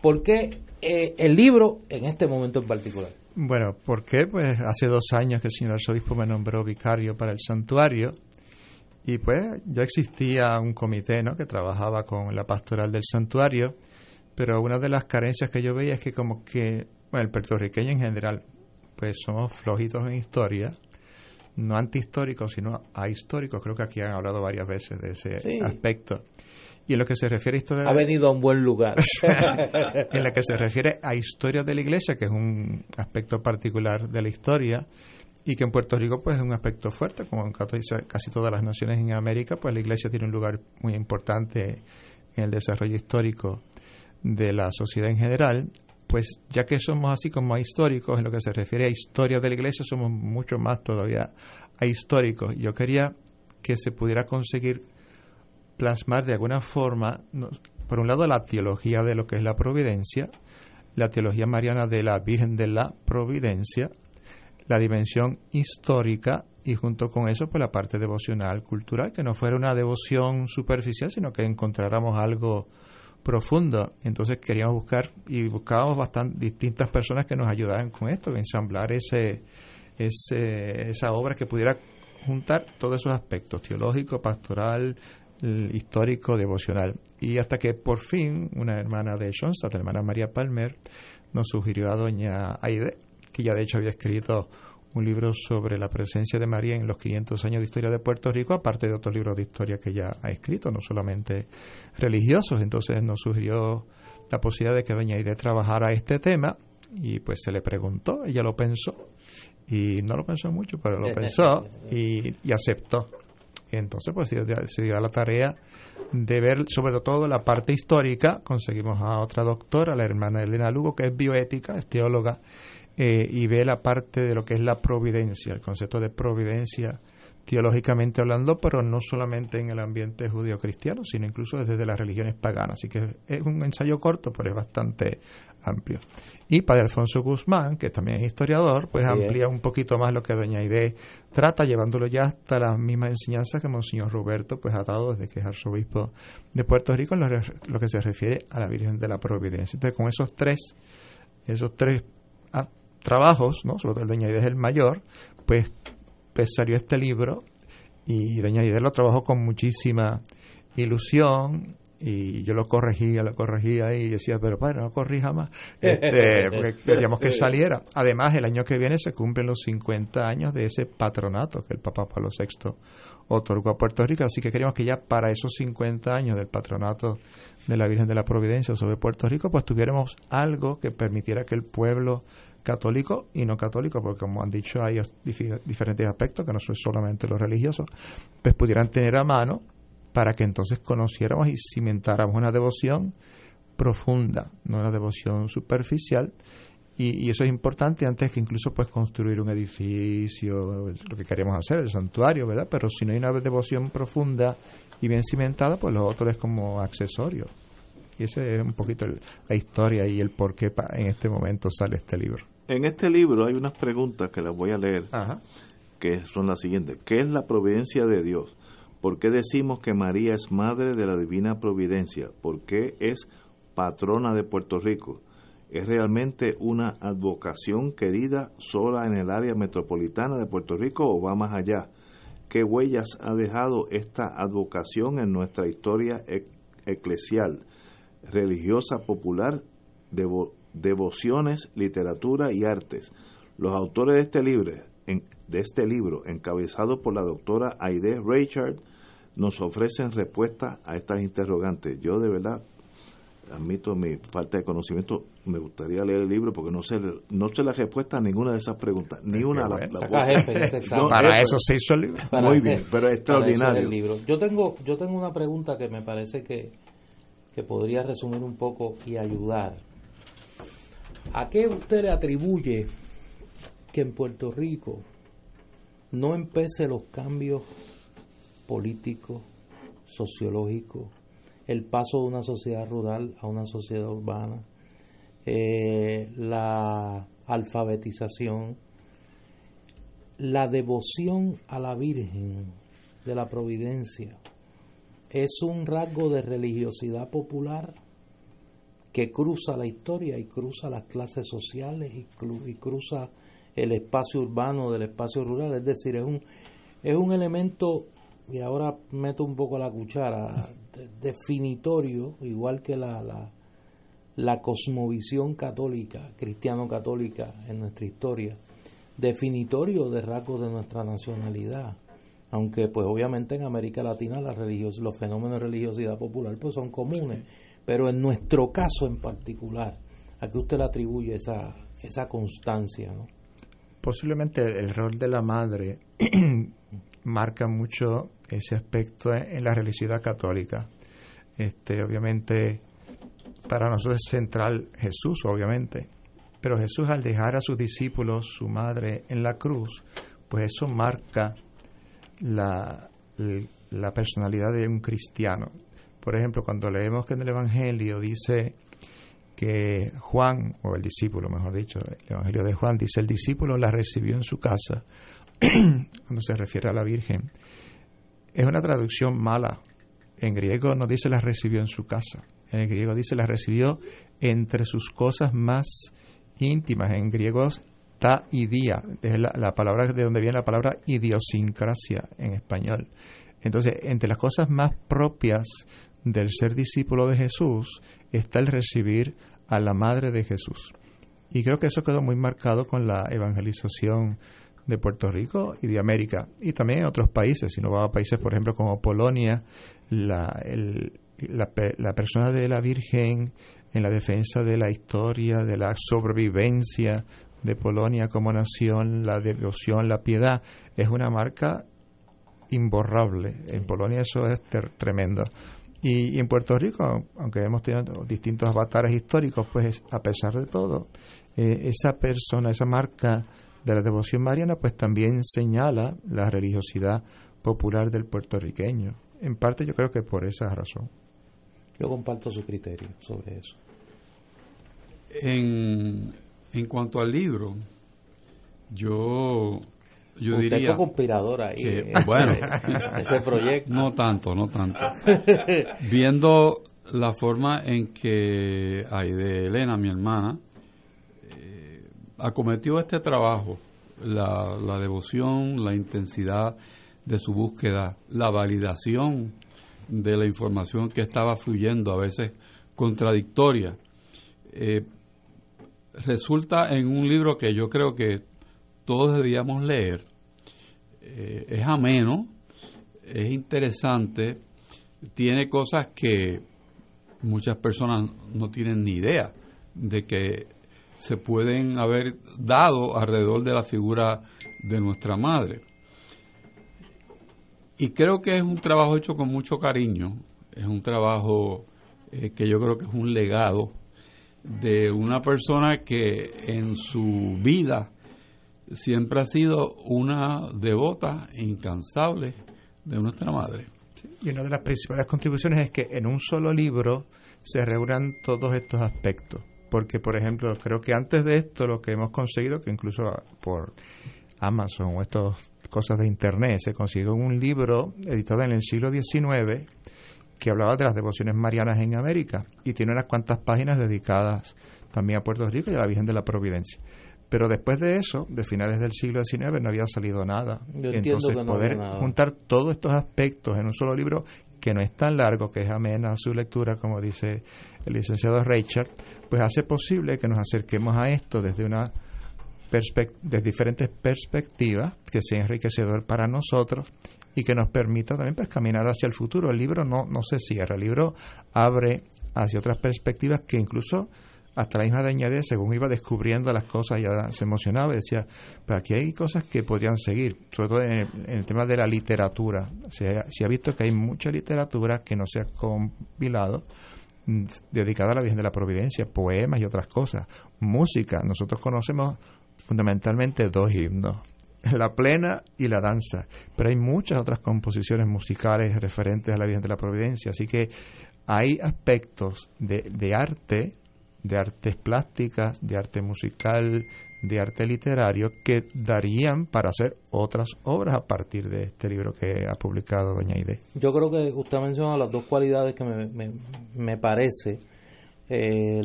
¿Por qué eh, el libro en este momento en particular? Bueno, ¿por qué? Pues hace dos años que el señor arzobispo me nombró vicario para el santuario y pues ya existía un comité ¿no? que trabajaba con la pastoral del santuario, pero una de las carencias que yo veía es que como que, bueno, el puertorriqueño en general, pues somos flojitos en historia, no antihistóricos, sino ahistóricos, creo que aquí han hablado varias veces de ese Sí. aspecto. Y en lo que se refiere a historia Ha venido a un buen lugar. en la que se refiere a historia de la iglesia, que es un aspecto particular de la historia, y que en Puerto Rico pues es un aspecto fuerte, como en casi todas las naciones en América, pues la iglesia tiene un lugar muy importante en el desarrollo histórico de la sociedad en general, pues ya que somos así como históricos en lo que se refiere a historia de la iglesia, somos mucho más todavía históricos. Yo quería que se pudiera conseguir plasmar de alguna forma, por un lado, la teología de lo que es la providencia, la teología mariana de la Virgen de la Providencia, la dimensión histórica y junto con eso, pues la parte devocional, cultural, que no fuera una devoción superficial, sino que encontráramos algo profundo. Entonces queríamos buscar y buscábamos bastante distintas personas que nos ayudaran con esto, ensamblar ese, ese, esa obra que pudiera juntar todos esos aspectos, teológico, pastoral, histórico, devocional. Y hasta que por fin una hermana de Schoenstatt, la hermana María Palmer, nos sugirió a doña Aide, que ya de hecho había escrito un libro sobre la presencia de María en los 500 años de historia de Puerto Rico, aparte de otros libros de historia que ya ha escrito, no solamente religiosos. Entonces nos sugirió la posibilidad de que doña Aide trabajara este tema y pues se le preguntó, ella lo pensó y no lo pensó mucho, pero lo pensó y, y aceptó. Entonces, pues se dio, a la tarea de ver sobre todo la parte histórica. Conseguimos a otra doctora, la hermana Elena Lugo, que es bioética, es teóloga, eh, y ve la parte de lo que es la providencia, el concepto de providencia teológicamente hablando, pero no solamente en el ambiente judío-cristiano, sino incluso desde las religiones paganas. Así que es un ensayo corto, pero es bastante amplio. Y Padre Alfonso Guzmán, que también es historiador, pues Así es. amplía un poquito más lo que Doña Aide trata, llevándolo ya hasta las mismas enseñanzas que Monseñor Roberto pues ha dado desde que es arzobispo de Puerto Rico en lo, lo que se refiere a la Virgen de la Providencia. Entonces, con esos tres, esos tres ah, trabajos, ¿no? sobre todo el Doña Aide es el mayor, pues, pues salió este libro y Doña Aide lo trabajó con muchísima ilusión y yo lo corregía, lo corregía y decía, pero padre, no corrija más, este, porque queríamos que saliera. Además, el año que viene se cumplen los 50 años de ese patronato que el Papa Pablo VI otorgó a Puerto Rico, así que queríamos que ya para esos 50 años del patronato de la Virgen de la Providencia sobre Puerto Rico, pues tuviéramos algo que permitiera que el pueblo católico y no católico, porque como han dicho hay dif- diferentes aspectos que no son solamente los religiosos, pues pudieran tener a mano para que entonces conociéramos y cimentáramos una devoción profunda, no una devoción superficial. Y, y eso es importante antes que incluso pues construir un edificio, lo que queríamos hacer, el santuario, ¿verdad? Pero si no hay una devoción profunda y bien cimentada, pues lo otro es como accesorio. Y esa es un poquito el- la historia y el por qué en este momento sale este libro. En este libro hay unas preguntas que las voy a leer, que son las siguientes. ¿Qué es la providencia de Dios? ¿Por qué decimos que María es madre de la divina providencia? ¿Por qué es patrona de Puerto Rico? ¿Es realmente una advocación querida sola en el área metropolitana de Puerto Rico o va más allá? ¿Qué huellas ha dejado esta advocación en nuestra historia ec- eclesial, religiosa, popular, devo- devociones, literatura y artes? Los autores de este libro, en- de este libro, encabezado por la doctora Aide Richard, nos ofrecen respuestas a estas interrogantes. Yo de verdad admito mi falta de conocimiento, me gustaría leer el libro porque no sé no sé la respuesta a ninguna de esas preguntas, ni una la, la jefe. No, Para jefe. eso se hizo el libro. Para- Muy bien, pero es extraordinario. el libro. Yo tengo, yo tengo una pregunta que me parece que, que podría resumir un poco y ayudar. ¿A qué usted le atribuye que en Puerto Rico no empece los cambios políticos, sociológicos, el paso de una sociedad rural a una sociedad urbana, eh, la alfabetización, la devoción a la Virgen de la Providencia, es un rasgo de religiosidad popular que cruza la historia y cruza las clases sociales y, y, cruza el espacio urbano del espacio rural, es decir, es un, es un elemento, y ahora meto un poco la cuchara, definitorio, igual que la, la, la cosmovisión católica, cristiano-católica en nuestra historia, definitorio de rasgos de nuestra nacionalidad. Aunque pues obviamente en América Latina la religios, los fenómenos de religiosidad popular pues son comunes, pero en nuestro caso en particular, ¿a qué usted le atribuye esa, esa constancia? ¿no? Posiblemente el rol de la madre marca mucho ese aspecto en la religiosidad católica. Este, obviamente, para nosotros es central Jesús, obviamente, pero Jesús al dejar a sus discípulos, su madre, en la cruz, pues eso marca la, la personalidad de un cristiano. Por ejemplo, cuando leemos que en el Evangelio dice que Juan, o el discípulo, mejor dicho, el Evangelio de Juan dice, el discípulo la recibió en su casa, cuando se refiere a la Virgen. Es una traducción mala. En griego no dice la recibió en su casa. En griego dice la recibió entre sus cosas más íntimas. En griego ta y día, es la, la, palabra de donde viene la palabra idiosincrasia en español. Entonces, entre las cosas más propias del ser discípulo de Jesús está el recibir a la madre de Jesús. Y creo que eso quedó muy marcado con la evangelización de Puerto Rico y de América, y también en otros países. Si no va a países, por ejemplo, como Polonia, la, la persona de la Virgen en la defensa de la historia, de la sobrevivencia de Polonia como nación, la devoción, la piedad, es una marca imborrable. En Polonia eso es tremendo. Y, y, en Puerto Rico, aunque hemos tenido distintos avatares históricos, pues a pesar de todo, eh, esa persona, esa marca de la devoción mariana, pues también señala la religiosidad popular del puertorriqueño. En parte yo creo que por esa razón. Yo comparto su criterio sobre eso. En, en cuanto al libro, yo yo Usted diría conspirador ahí. que, eh, bueno, ese proyecto. No tanto, no tanto. Viendo la forma en que Aide Elena, mi hermana, eh, acometió este trabajo, la, la devoción, la intensidad de su búsqueda, la validación de la información que estaba fluyendo, a veces contradictoria, eh, resulta en un libro que yo creo que todos deberíamos leer. Eh, es ameno, es interesante, tiene cosas que muchas personas no tienen ni idea de que se pueden haber dado alrededor de la figura de nuestra madre. Y creo que es un trabajo hecho con mucho cariño, es un trabajo eh, que yo creo que es un legado de una persona que en su vida siempre ha sido una devota incansable de nuestra madre. Y una de las principales contribuciones es que en un solo libro se reúnan todos estos aspectos. Porque, por ejemplo, creo que antes de esto lo que hemos conseguido, que incluso por Amazon o estas cosas de Internet, se consiguió un libro editado en el siglo XIX que hablaba de las devociones marianas en América y tiene unas cuantas páginas dedicadas también a Puerto Rico y a la Virgen de la Providencia. Pero después de eso, de finales del siglo XIX, no había salido nada. Yo Entonces, no poder juntar todos estos aspectos en un solo libro, que no es tan largo, que es amena su lectura, como dice el licenciado Richard, pues hace posible que nos acerquemos a esto desde una desde diferentes perspectivas, que sea enriquecedor para nosotros y que nos permita también pues, caminar hacia el futuro. El libro no, no se cierra, el libro abre hacia otras perspectivas que incluso hasta la misma de añadir, según iba descubriendo las cosas, ya se emocionaba y decía, pero aquí hay cosas que podrían seguir, sobre todo en el, en el tema de la literatura. Se ha, se ha, visto que hay mucha literatura que no se ha compilado mm, dedicada a la Virgen de la Providencia, poemas y otras cosas. Música, nosotros conocemos fundamentalmente dos himnos, la plena y la danza, pero hay muchas otras composiciones musicales referentes a la Virgen de la Providencia, así que hay aspectos de, de arte, de artes plásticas, de arte musical, de arte literario que darían para hacer otras obras a partir de este libro que ha publicado doña Ide. Yo creo que usted ha mencionado las dos cualidades que me, me, me parece eh,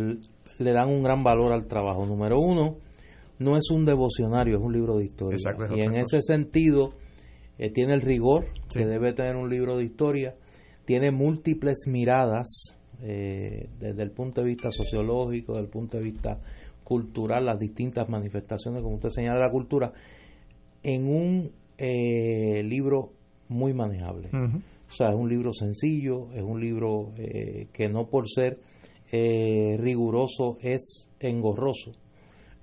le dan un gran valor al trabajo. Número uno, no es un devocionario, es un libro de historia. Exacto, y en cosa. ese sentido eh, tiene el rigor Sí. que debe tener un libro de historia, tiene múltiples miradas eh, desde el punto de vista sociológico, desde el punto de vista cultural, las distintas manifestaciones, como usted señala, de la cultura, en un eh, libro muy manejable. O sea, es un libro sencillo, es un libro eh, que no por ser eh, riguroso es engorroso.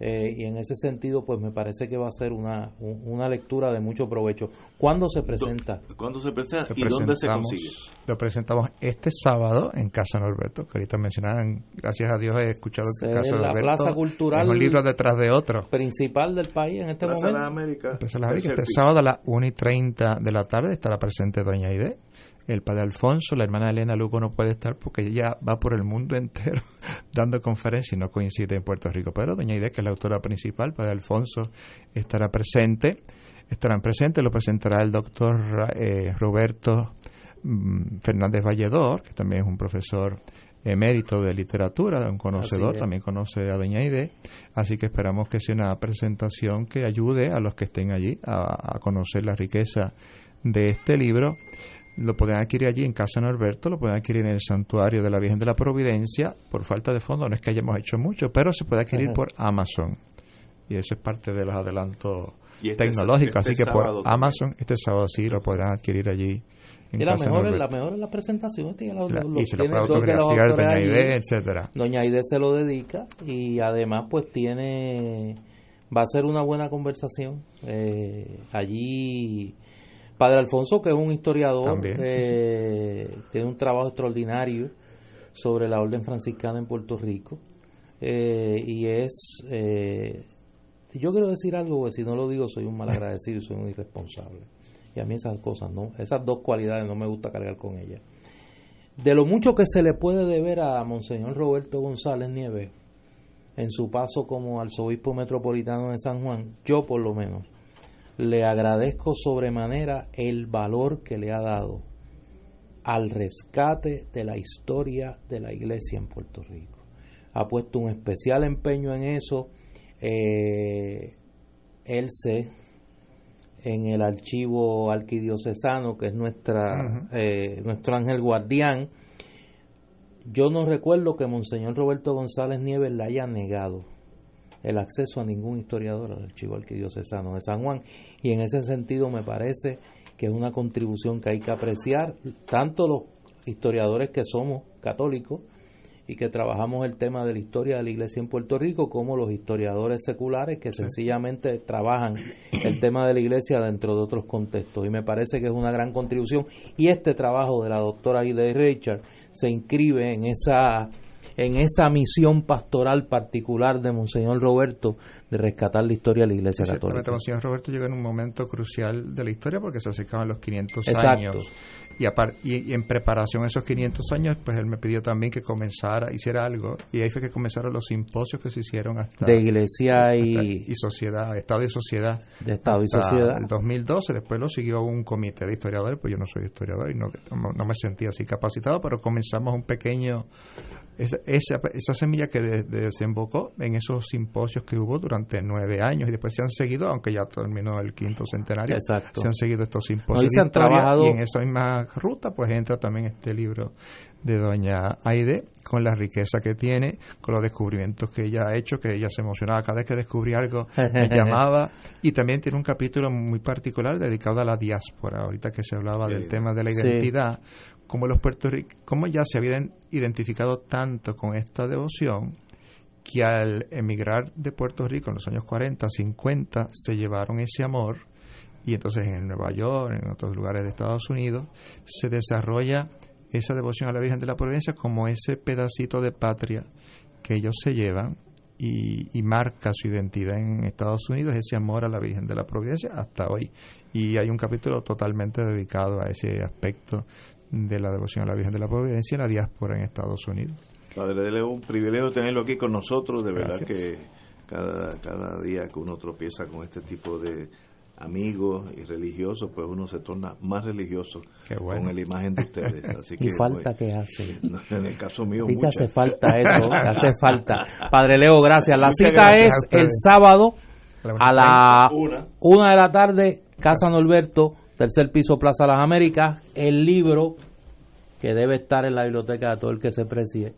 Eh, y en ese sentido, pues me parece que va a ser una, un- una lectura de mucho provecho. ¿Cuándo se presenta? ¿Cuándo se presenta y dónde se consigue? Lo presentamos este sábado en Casa Norberto, que ahorita mencionaban, gracias a Dios he escuchado Se que ve Casa en la Norberto Plaza Cultural un libro detrás de otro. Principal del país en este Plaza de momento. las Américas. Plaza de tercer este sábado a las 1 y 30 de la tarde estará presente Doña Aide. El padre Alfonso, la hermana Elena Lugo no puede estar porque ella va por el mundo entero dando conferencias y no coincide en Puerto Rico. Pero Doña Aide, que es la autora principal, padre Alfonso, estará presente. Estarán presentes, lo presentará el doctor eh, Roberto mm, Fernández Valledor, que también es un profesor emérito de literatura, un conocedor, también conoce a Doña Aide, así que esperamos que sea una presentación que ayude a los que estén allí a, a conocer la riqueza de este libro. Lo pueden adquirir allí en Casa Norberto, lo pueden adquirir en el Santuario de la Virgen de la Providencia, por falta de fondo, no es que hayamos hecho mucho, pero se puede adquirir Ajá. por Amazon. Y eso es parte de los adelantos este tecnológicos, así este que por sábado también. Amazon este sábado sí lo podrán adquirir allí en Y la mejor, es, la mejor es la presentación. tiene los- La- los- y se lo puede autografiar Doña. Aide, etcétera. Doña Aide se lo dedica y además pues tiene va a ser una buena conversación eh, allí Padre Alfonso que es un historiador También, sí, eh, tiene un trabajo extraordinario sobre la orden franciscana en Puerto Rico eh, y es eh, yo quiero decir algo porque si no lo digo soy un malagradecido y soy un irresponsable. Y a mí esas cosas no esas dos cualidades no me gusta cargar con ellas. De lo mucho que se le puede deber a Monseñor Roberto González Nieves en su paso como arzobispo metropolitano de San Juan, yo por lo menos le agradezco sobremanera el valor que le ha dado al rescate de la historia de la iglesia en Puerto Rico. Ha puesto un especial empeño en eso. Eh, él se en el archivo arquidiocesano, que es nuestra, eh, nuestro ángel guardián. Yo no recuerdo que Monseñor Roberto González Nieves le haya negado el acceso a ningún historiador al archivo arquidiocesano de San Juan. Y en ese sentido me parece que es una contribución que hay que apreciar, tanto los historiadores que somos católicos y que trabajamos el tema de la historia de la iglesia en Puerto Rico, como los historiadores seculares que sencillamente trabajan el tema de la iglesia dentro de otros contextos. Y me parece que es una gran contribución. Y este trabajo de la doctora Ida Richard se inscribe en esa en esa misión pastoral particular de Monseñor Roberto de rescatar la historia de la Iglesia Católica. Monseñor Roberto llegó en un momento crucial de la historia porque se acercaban los 500 Exacto. años. Y, y, y en preparación a esos 500 años, pues él me pidió también que comenzara, hiciera algo. Y ahí fue que comenzaron los simposios que se hicieron hasta. De iglesia y- hasta- y sociedad, Estado y sociedad. De Estado y sociedad. El 2012, después lo siguió un comité de historiadores, pues yo no soy historiador y no, no, no me sentía así capacitado, pero comenzamos un pequeño esa, esa, esa semilla que de- desembocó en esos simposios que hubo durante nueve años y después se han seguido, aunque ya terminó el quinto centenario, Exacto. se han seguido estos No, simposios y se de han historia, trabajado- y en esa misma ruta pues entra también este libro de doña Aide con la riqueza que tiene, con los descubrimientos que ella ha hecho, que ella se emocionaba cada vez que descubría algo, me llamaba y también tiene un capítulo muy particular dedicado a la diáspora, ahorita que se hablaba del tema de la Sí. Como los puertorriqueños, como ya se habían identificado tanto con esta devoción que al emigrar de Puerto Rico en los años 40, 50, se llevaron ese amor y entonces en Nueva York, en otros lugares de Estados Unidos, se desarrolla esa devoción a la Virgen de la Providencia como ese pedacito de patria que ellos se llevan y, y, marca su identidad en Estados Unidos, ese amor a la Virgen de la Providencia hasta hoy. Y hay un capítulo totalmente dedicado a ese aspecto de la devoción a la Virgen de la Providencia en la diáspora en Estados Unidos. Padre, es un privilegio tenerlo aquí con nosotros, de verdad que cada, cada día que uno tropieza con este tipo de amigos y religiosos, pues uno se torna más religioso con la imagen de ustedes. Así que, y falta que hace. En el caso mío, mucha. hace falta eso, hace falta. Padre Leo, gracias. La cita es el sábado a la una. una de la tarde, Casa Norberto, tercer piso, Plaza Las Américas. El libro que debe estar en la biblioteca de todo el que se preside.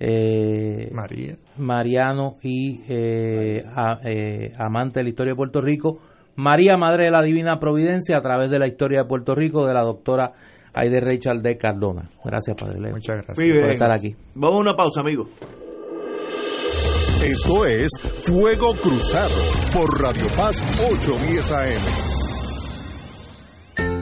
Eh, María. Mariano y eh, a, eh, amante de la historia de Puerto Rico María, Madre de la Divina Providencia, a través de la historia de Puerto Rico, de la doctora Aide Rachel de Cardona. Gracias, Padre Leo. Muchas gracias por estar aquí. Vamos a una pausa, amigos. Esto es Fuego Cruzado por Radio Paz 810 AM.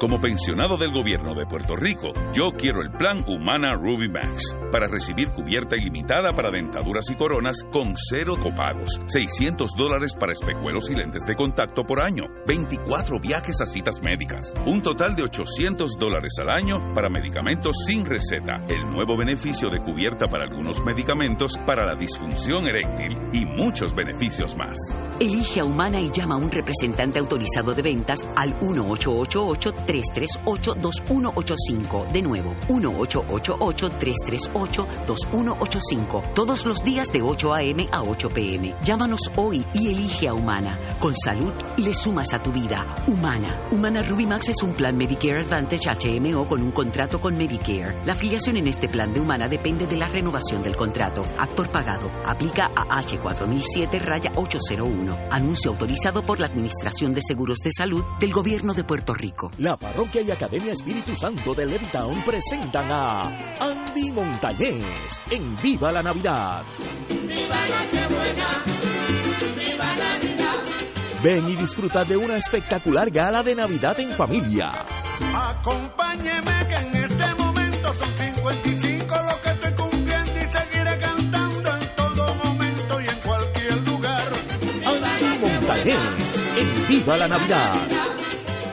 Como pensionado del gobierno de Puerto Rico, yo quiero el plan Humana Ruby Max para recibir cubierta ilimitada para dentaduras y coronas con cero copagos, 600 dólares para espejuelos y lentes de contacto por año, 24 viajes a citas médicas, un total de 800 dólares al año para medicamentos sin receta, el nuevo beneficio de cubierta para algunos medicamentos para la disfunción eréctil y muchos beneficios más. Elige a Humana y llama a un representante autorizado de ventas al 1888 338-2185. De nuevo, 1-888-338-2185. Todos los días de 8 a.m. a 8 p.m. Llámanos hoy y elige a Humana. Con salud le sumas a tu vida. Humana. Humana Rubimax es un plan Medicare Advantage HMO con un contrato con Medicare. La afiliación en este plan de Humana depende de la renovación del contrato. Actor pagado. Aplica a H4007 raya 801. Anuncio autorizado por la Administración de Seguros de Salud del Gobierno de Puerto Rico. La Parroquia y Academia Espíritu Santo de Levittown presentan a Andy Montañez en Viva la Navidad. ¡Viva Nochebuena! ¡Viva Navidad! Ven y disfruta de una espectacular gala de Navidad en familia. Acompáñeme que en este momento son 55 los que estoy cumpliendo y seguiré cantando en todo momento y en cualquier lugar. Andy Montañez en Viva la Navidad.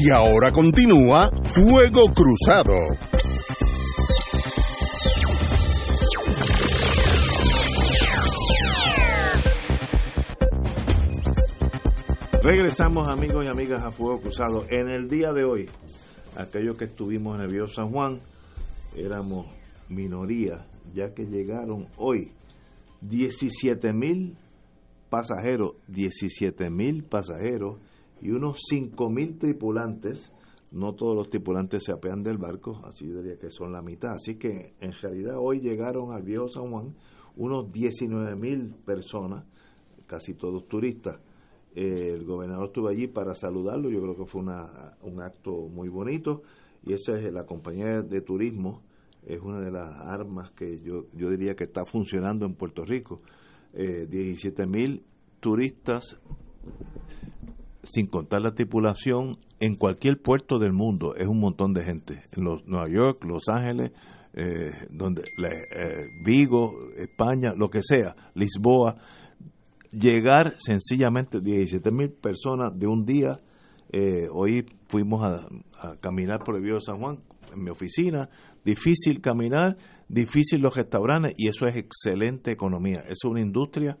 Y ahora continúa Fuego Cruzado. Regresamos amigos y amigas a Fuego Cruzado. En el día de hoy, aquellos que estuvimos en el Río San Juan, éramos minoría, ya que llegaron hoy 17 mil pasajeros, 17 mil pasajeros y unos 5.000 tripulantes no todos los tripulantes se apean del barco, así yo diría que son la mitad. Así que en realidad hoy llegaron al viejo San Juan unos 19 mil personas, casi todos turistas. Eh, el gobernador estuvo allí para saludarlo, yo creo que fue una, un acto muy bonito y esa es la compañía de turismo, es una de las armas que yo, yo diría que está funcionando en Puerto Rico. Eh, 17 mil turistas sin contar la tripulación, en cualquier puerto del mundo es un montón de gente. En los, Nueva York, Los Ángeles, eh, donde eh, Vigo, España, lo que sea, Lisboa, llegar sencillamente 17 mil personas de un día. Eh, hoy fuimos a, caminar por el Río San Juan en mi oficina. Difícil caminar, difícil los restaurantes y eso es excelente economía. Es una industria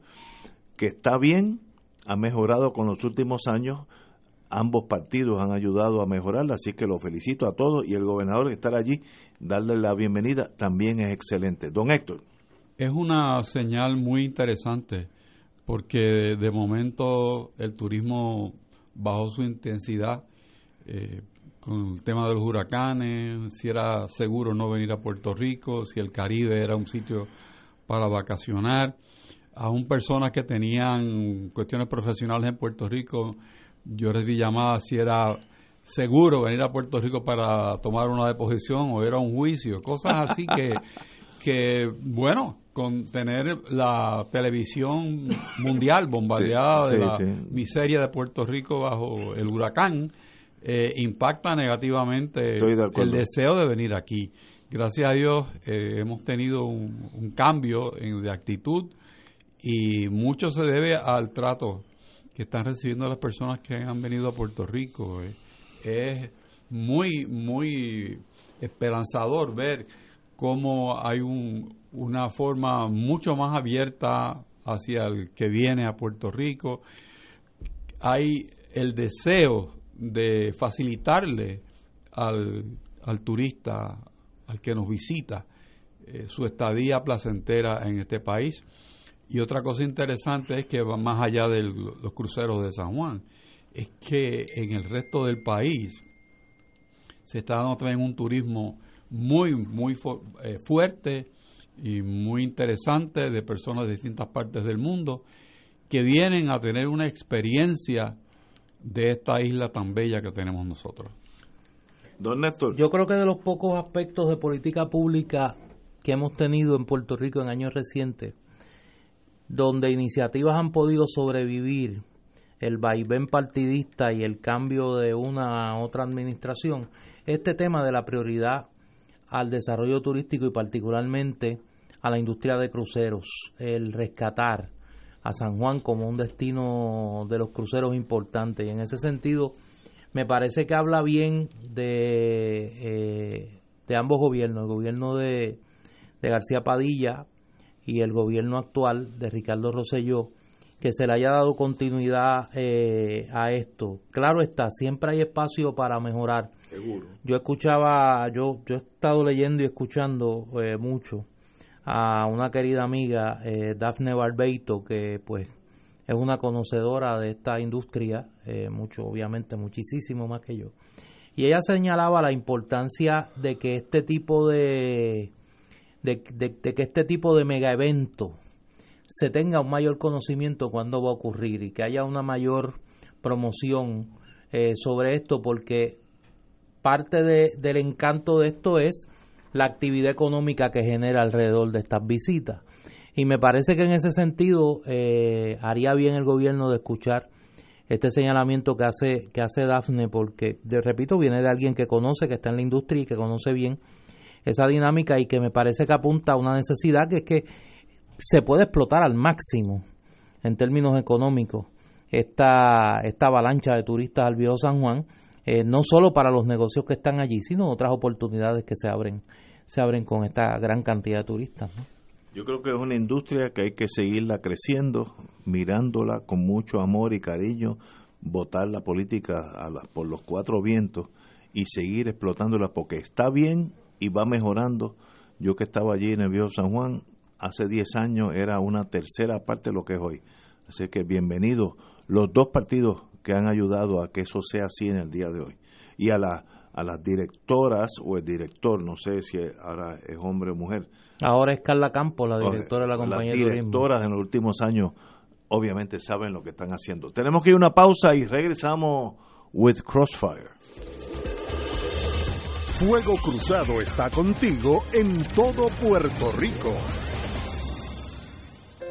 que está bien, ha mejorado con los últimos años. Ambos partidos han ayudado a mejorarla, así que lo felicito a todos y el gobernador que estar allí, darle la bienvenida, también es excelente. Don Héctor. Es una señal muy interesante porque de momento el turismo bajó su intensidad eh, con el tema de los huracanes, si era seguro no venir a Puerto Rico, si el Caribe era un sitio para vacacionar aún personas que tenían cuestiones profesionales en Puerto Rico, yo recibí llamadas si era seguro venir a Puerto Rico para tomar una deposición o era un juicio, cosas así que, que bueno, con tener la televisión mundial bombardeada de la miseria de Puerto Rico bajo el huracán, eh, impacta negativamente el deseo de venir aquí. Gracias a Dios eh, hemos tenido un, un cambio en, de actitud y mucho se debe al trato que están recibiendo las personas que han venido a Puerto Rico. Eh, es muy, muy esperanzador ver cómo hay un, una forma mucho más abierta hacia el que viene a Puerto Rico. Hay el deseo de facilitarle al, al turista, al que nos visita, eh, su estadía placentera en este país. Y otra cosa interesante es que va más allá de los cruceros de San Juan, es que en el resto del país se está dando también un turismo muy, muy eh, fuerte y muy interesante de personas de distintas partes del mundo que vienen a tener una experiencia de esta isla tan bella que tenemos nosotros. Don Néstor. Yo creo que de los pocos aspectos de política pública que hemos tenido en Puerto Rico en años recientes, donde iniciativas han podido sobrevivir el vaivén partidista y el cambio de una a otra administración, este tema de la prioridad al desarrollo turístico y particularmente a la industria de cruceros, el rescatar a San Juan como un destino de los cruceros importante. Y en ese sentido, me parece que habla bien de, eh, de ambos gobiernos, el gobierno de, de García Padilla y el gobierno actual de Ricardo Rosselló que se le haya dado continuidad eh, a esto. Claro está, siempre hay espacio para mejorar. Seguro. Yo escuchaba, yo, yo he estado leyendo y escuchando eh, mucho a una querida amiga, eh, Dafne Barbeito, que pues es una conocedora de esta industria, mucho, obviamente, muchísimo más que yo. Y ella señalaba la importancia de que este tipo de, de, que este tipo de mega evento se tenga un mayor conocimiento cuando va a ocurrir y que haya una mayor promoción eh, sobre esto porque parte de, del encanto de esto es la actividad económica que genera alrededor de estas visitas. Y me parece que en ese sentido eh, haría bien el gobierno de escuchar este señalamiento que hace que hace Dafne porque de repito viene de alguien que conoce que está en la industria y que conoce bien esa dinámica y que me parece que apunta a una necesidad que es que se puede explotar al máximo en términos económicos esta, esta avalancha de turistas al viejo San Juan, eh, no solo para los negocios que están allí, sino otras oportunidades que se abren, se abren con esta gran cantidad de turistas. Yo creo que es una industria que hay que seguirla creciendo, mirándola con mucho amor y cariño, votar la política a por los cuatro vientos y seguir explotándola porque está bien y va mejorando. Yo que estaba allí en el Viejo San Juan, hace 10 años era una tercera parte de lo que es hoy. Así que bienvenidos los dos partidos que han ayudado a que eso sea así en el día de hoy. Y a la a las directoras o el director, no sé si ahora es hombre o mujer. Ahora es Carla Campos, la directora de la compañía Las de directoras en los últimos años obviamente saben lo que están haciendo. Tenemos que ir a una pausa y regresamos with Crossfire. Fuego Cruzado está contigo en todo Puerto Rico.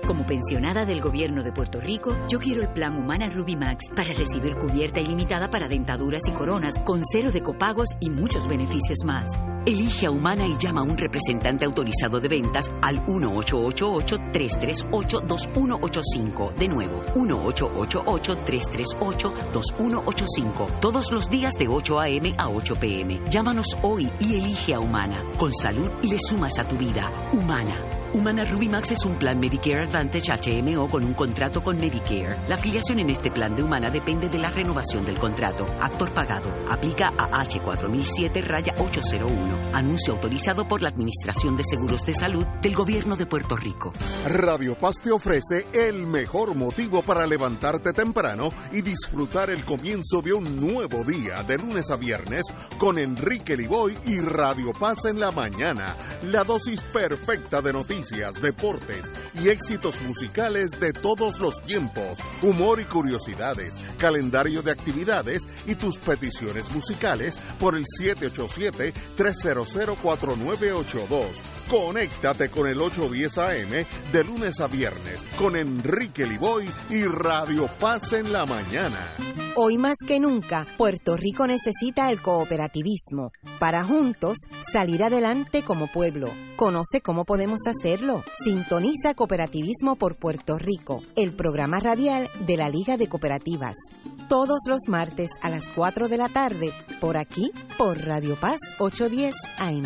Como pensionada del gobierno de Puerto Rico, yo quiero el plan Humana Ruby Max para recibir cubierta ilimitada para dentaduras y coronas con cero de copagos y muchos beneficios más. Elige a Humana y llama a un representante autorizado de ventas al 1-888-338-2185. De nuevo, 1-888-338-2185. Todos los días de 8 a.m. a 8 p.m. Llámanos hoy y elige a Humana. Con salud le sumas a tu vida. Humana. Humana Ruby Max es un plan Medicare Advantage HMO con un contrato con Medicare. La afiliación en este plan de Humana depende de la renovación del contrato. Actor pagado. Aplica a H4007 raya 801. Anuncio autorizado por la Administración de Seguros de Salud del Gobierno de Puerto Rico. Radio Paz te ofrece el mejor motivo para levantarte temprano y disfrutar el comienzo de un nuevo día de lunes a viernes con Enrique Liboy y Radio Paz en la mañana. La dosis perfecta de noticias, deportes y éxitos musicales de todos los tiempos, humor y curiosidades, calendario de actividades y tus peticiones musicales por el 787-300-4982. Conéctate con el 810 AM de lunes a viernes con Enrique Liboy y Radio Paz en la mañana. Hoy más que nunca, Puerto Rico necesita el cooperativismo para juntos salir adelante como pueblo. Conoce cómo podemos hacerlo. Sintoniza Cooperativismo por Puerto Rico, el programa radial de la Liga de Cooperativas. Todos los martes a las 4 de la tarde, por aquí, por Radio Paz 810 AM.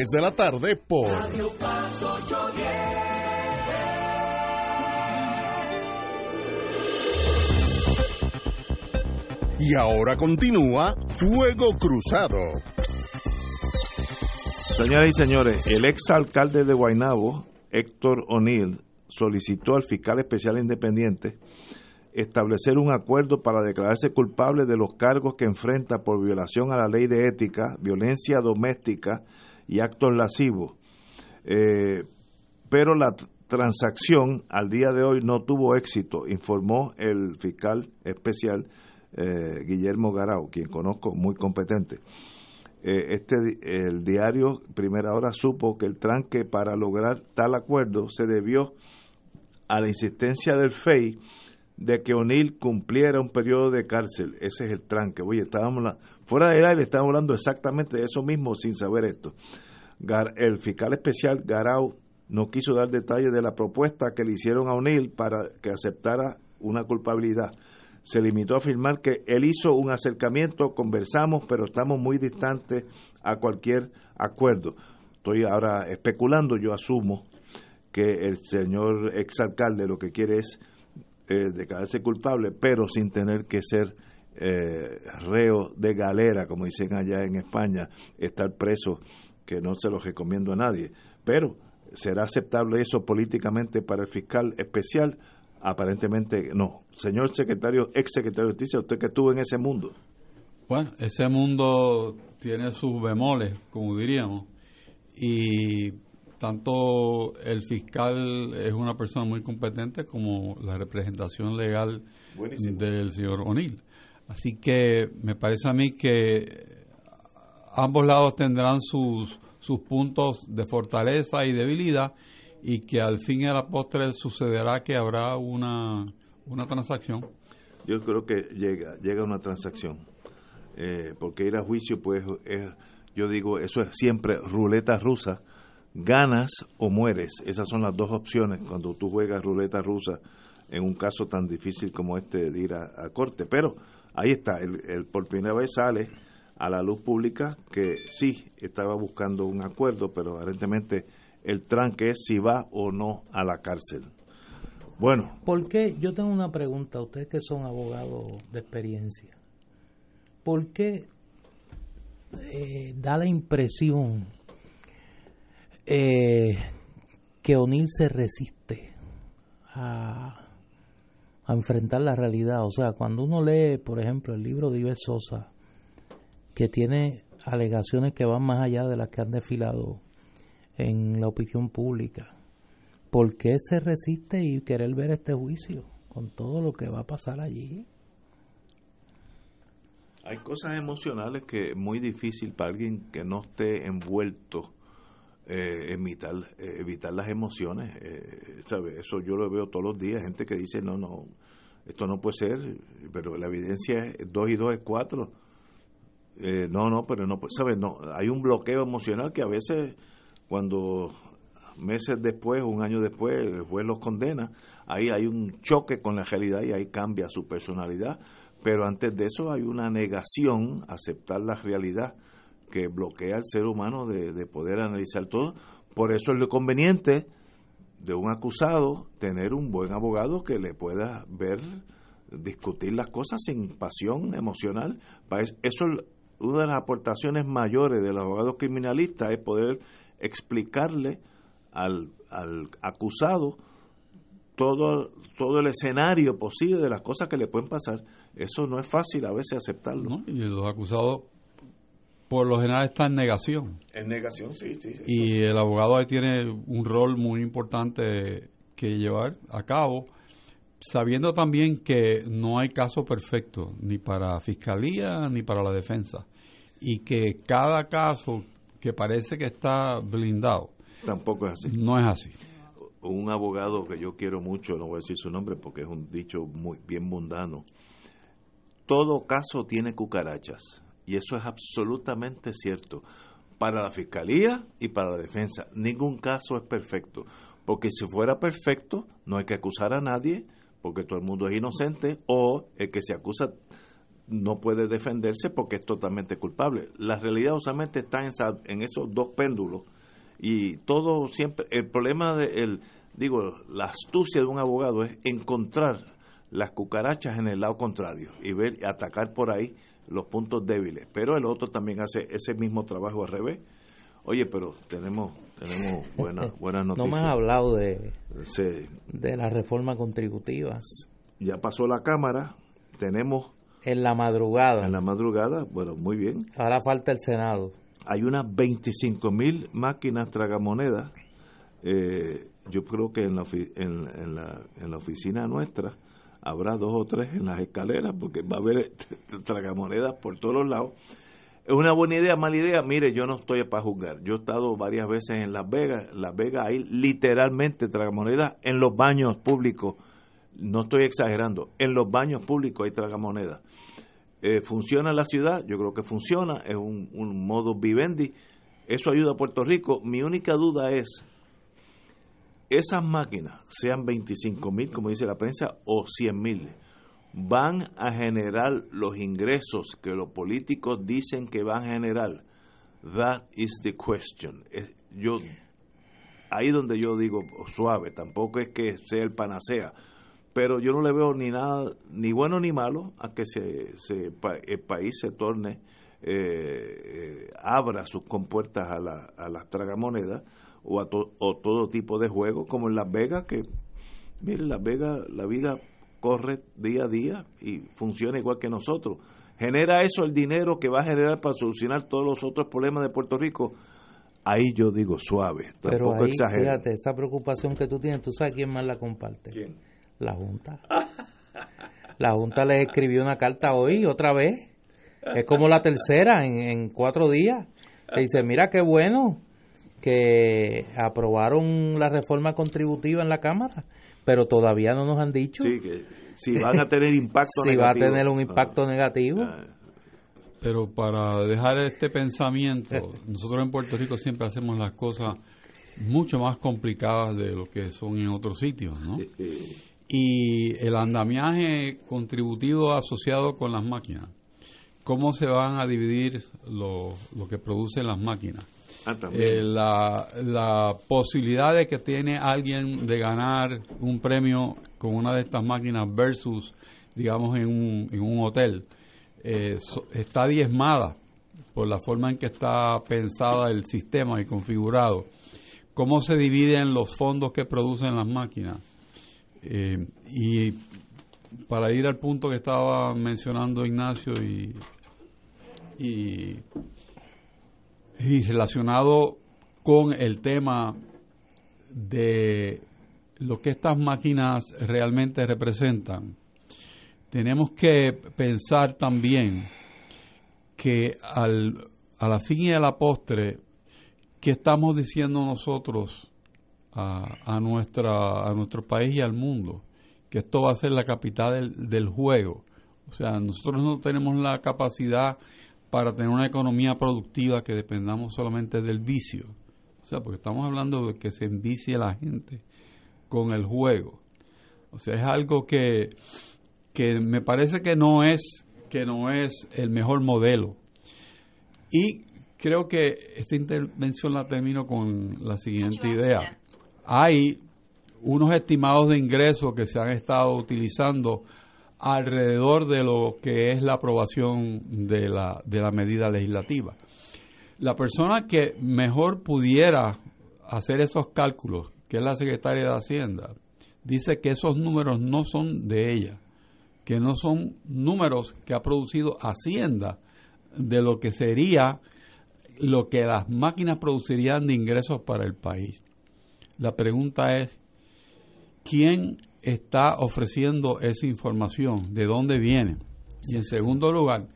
de la tarde por Radio Paz 810. Y ahora continúa Fuego Cruzado. Señoras y señores, el ex alcalde de Guaynabo, Héctor O'Neill, solicitó al fiscal especial independiente establecer un acuerdo para declararse culpable de los cargos que enfrenta por violación a la ley de ética, violencia doméstica y actos lascivos. Eh, pero la transacción al día de hoy no tuvo éxito, informó el fiscal especial eh, Guillermo Garau, quien conozco muy competente. Eh, este el diario Primera Hora supo que el tranque para lograr tal acuerdo se debió a la insistencia del FEI de que O'Neill cumpliera un periodo de cárcel. Ese es el tranque. Oye, estábamos la, fuera del aire, estábamos hablando exactamente de eso mismo sin saber esto. El fiscal especial Garau no quiso dar detalles de la propuesta que le hicieron a O'Neill para que aceptara una culpabilidad. Se limitó a afirmar que él hizo un acercamiento, conversamos, pero estamos muy distantes a cualquier acuerdo. Estoy ahora especulando, yo asumo que el señor exalcalde lo que quiere es eh, declararse culpable, pero sin tener que ser eh, reo de galera, como dicen allá en España, estar preso, que no se lo recomiendo a nadie. Pero, ¿será aceptable eso políticamente para el fiscal especial? Aparentemente no. Señor secretario, ex secretario de Justicia, usted que estuvo en ese mundo. Bueno, ese mundo tiene sus bemoles, como diríamos, y tanto el fiscal es una persona muy competente como la representación legal Buenísimo. del señor O'Neill. Así que me parece a mí que ambos lados tendrán sus, sus puntos de fortaleza y debilidad y que al fin y a la postre sucederá que habrá una, una transacción. Yo creo que llega, llega una transacción. Eh, porque ir a juicio, pues, es, yo digo, eso es siempre ruleta rusa. Ganas o mueres. Esas son las dos opciones cuando tú juegas ruleta rusa en un caso tan difícil como este de ir a, a corte. Pero ahí está, el, por primera vez sale a la luz pública que sí estaba buscando un acuerdo, pero aparentemente el tranque es si va o no a la cárcel. Bueno, ¿Por qué? Yo tengo una pregunta, ustedes que son abogados de experiencia. ¿Por qué eh, da la impresión eh, que O'Neill se resiste a, enfrentar la realidad? O sea, cuando uno lee, por ejemplo, el libro de Ives Sosa, que tiene alegaciones que van más allá de las que han desfilado en la opinión pública, ¿por qué se resiste y querer ver este juicio con todo lo que va a pasar allí? hay cosas emocionales que es muy difícil para alguien que no esté envuelto eh, evitar, eh, evitar las emociones. Eh, ¿sabe? Eso yo lo veo todos los días, gente que dice, no, no, esto no puede ser, pero la evidencia es 2 y 2 es 4. Eh, no, no, pero no, ¿sabes? No, hay un bloqueo emocional que a veces cuando meses después, un año después, el juez los condena, ahí hay un choque con la realidad y ahí cambia su personalidad. Pero antes de eso hay una negación a aceptar la realidad que bloquea al ser humano de, de poder analizar todo. Por eso es lo conveniente de un acusado tener un buen abogado que le pueda ver, discutir las cosas sin pasión emocional. Eso es una de las aportaciones mayores del abogado criminalista, es poder explicarle al, al acusado todo, todo el escenario posible de las cosas que le pueden pasar. Eso no es fácil a veces aceptarlo. Y los acusados, por lo general, están en negación. En negación, sí, sí. sí. Y el abogado ahí tiene un rol muy importante que llevar a cabo, sabiendo también que no hay caso perfecto, ni para fiscalía ni para la defensa. Y que cada caso que parece que está blindado, Tampoco es así. no es así. un abogado que yo quiero mucho, no voy a decir su nombre porque es un dicho muy bien mundano. Todo caso tiene cucarachas y eso es absolutamente cierto para la fiscalía y para la defensa. Ningún caso es perfecto, porque si fuera perfecto no hay que acusar a nadie porque todo el mundo es inocente o el que se acusa no puede defenderse porque es totalmente culpable. La realidad usualmente está en, en esos dos péndulos y todo siempre el problema de el digo la astucia de un abogado es encontrar las cucarachas en el lado contrario y ver y atacar por ahí los puntos débiles pero el otro también hace ese mismo trabajo al revés oye pero tenemos tenemos buenas buenas No noticias me has hablado de, de la reforma contributiva. ya pasó la cámara tenemos En la madrugada. en la madrugada bueno muy bien Ahora falta el Senado. hay unas 25 mil máquinas tragamonedas. Eh, yo creo que en la, en la, en la oficina nuestra habrá dos o tres en las escaleras porque va a haber tragamonedas por todos los lados. Es una buena idea, mala idea. Mire, yo no estoy para juzgar. Yo he estado varias veces en Las Vegas. Las Vegas hay literalmente tragamonedas en los baños públicos. No estoy exagerando. En los baños públicos hay tragamonedas. Eh, ¿Funciona la ciudad? Yo creo que funciona, es un, un modus vivendi. Eso ayuda a Puerto Rico. Mi única duda es, esas máquinas, sean 25 mil, como dice la prensa, o 100 mil, van a generar los ingresos que los políticos dicen que van a generar. That is the question. Es- yo, ahí donde yo digo suave, tampoco es que sea el panacea, pero yo no le veo ni nada, ni bueno ni malo, a que se, se el país se torne, eh, eh, abra sus compuertas a, la, a las tragamonedas o a to- o todo tipo de juegos, como en Las Vegas, que, mire, Las Vegas, la vida corre día a día y funciona igual que nosotros. ¿Genera eso el dinero que va a generar para solucionar todos los otros problemas de Puerto Rico? Ahí yo digo suave, Pero ahí, exagero. fíjate, esa preocupación que tú tienes, ¿tú sabes quién más la comparte? ¿Quién? La Junta. La Junta le escribió una carta hoy, otra vez. Es como la tercera en, en cuatro días. Le dice, mira qué bueno que aprobaron la reforma contributiva en la Cámara, pero todavía no nos han dicho Sí, que si van a tener impacto si va a negativo. tener un impacto negativo. Pero para dejar este pensamiento, nosotros en Puerto Rico siempre hacemos las cosas mucho más complicadas de lo que son en otros sitios, ¿no? y el andamiaje contributivo asociado con las máquinas. ¿Cómo se van a dividir lo, lo que producen las máquinas? Ah. Eh, la, la posibilidad de que tiene alguien de ganar un premio con una de estas máquinas versus, digamos, en un, en un hotel, eh, está diezmada por la forma en que está pensada el sistema y configurado. ¿Cómo se dividen los fondos que producen las máquinas? Eh, y para ir al punto que estaba mencionando Ignacio y, y, y relacionado con el tema de lo que estas máquinas realmente representan, tenemos que pensar también que al, a la fin y a la postre, ¿qué estamos diciendo nosotros a, a, nuestra, a nuestro país y al mundo? Que esto va a ser la capital del, del juego. O sea, nosotros no tenemos la capacidad para tener una economía productiva que dependamos solamente del vicio. O sea, porque estamos hablando de que se envicie la gente con el juego. O sea, es algo que, que me parece que no es que no es el mejor modelo. Y creo que esta intervención la termino con la siguiente idea. Hay unos estimados de ingresos que se han estado utilizando alrededor de lo que es la aprobación de la, de la medida legislativa. La persona que mejor pudiera hacer esos cálculos, que es la secretaria de Hacienda, dice que esos números no son de ella, que no son números que ha producido Hacienda de lo que sería lo que las máquinas producirían de ingresos para el país. La pregunta es, ¿quién está ofreciendo esa información? ¿De dónde viene? Y en segundo lugar,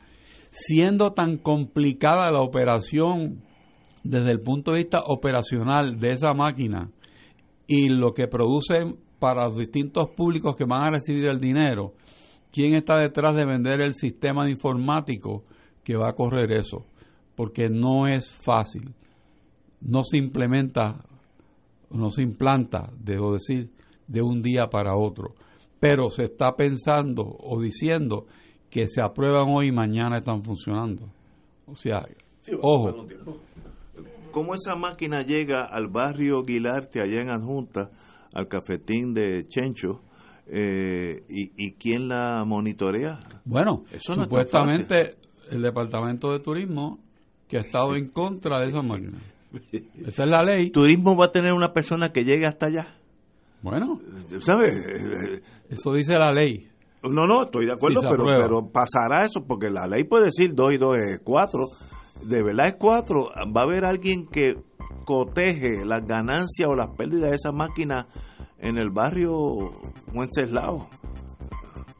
siendo tan complicada la operación desde el punto de vista operacional de esa máquina y lo que producen para los distintos públicos que van a recibir el dinero, ¿quién está detrás de vender el sistema de informático que va a correr eso? Porque no es fácil. No se implementa, no se implanta, debo decir, de un día para otro. Pero se está pensando o diciendo que se aprueban hoy y mañana están funcionando. O sea, ojo, ¿Cómo esa máquina llega al barrio Guilarte, allá en Adjunta, al cafetín de Chencho? eh, y, ¿Y quién la monitorea? Bueno, Eso no supuestamente el Departamento de Turismo que ha estado en contra de esa máquina. Esa es la ley. ¿Turismo va a tener una persona que llegue hasta allá? Bueno, ¿sabes? Eso dice la ley. No, no, estoy de acuerdo, pero, pero pasará eso, porque la ley puede decir 2 y 2 es 4. De verdad es 4. Va a haber alguien que coteje las ganancias o las pérdidas de esa máquina en el barrio Wenceslao.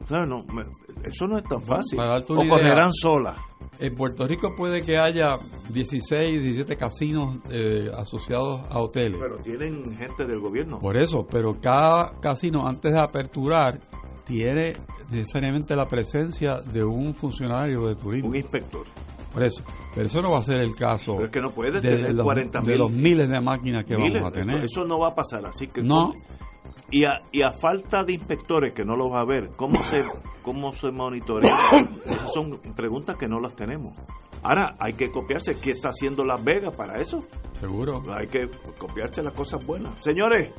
¿Sabes? No, me- eso no es tan fácil. O idea, correrán solas. En Puerto Rico puede que haya 16, 17 casinos eh, asociados a hoteles. Pero tienen gente del gobierno. Por eso, pero cada casino antes de aperturar tiene necesariamente la presencia de un funcionario de turismo. Un inspector. Por eso, pero eso no va a ser el caso Pero es que no puede de, tener los, 40 de los miles de máquinas que Miles, vamos a tener. Eso, eso no va a pasar, así que... No. Y a, y a falta de inspectores que no los va a ver, ¿cómo se, cómo se monitorea? Esas son preguntas que no las tenemos. Ahora, hay que copiarse. ¿Qué está haciendo Las Vegas para eso? Seguro. Hay que copiarse las cosas buenas. Señores,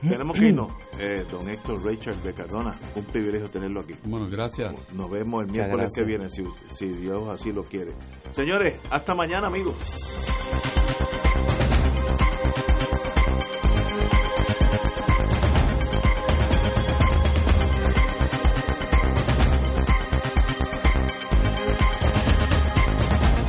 tenemos que irnos. Eh, don Héctor Rachel de Cardona, un privilegio tenerlo aquí. Bueno, gracias. Nos vemos el miércoles que viene, si, si Dios así lo quiere. Señores, hasta mañana, amigos.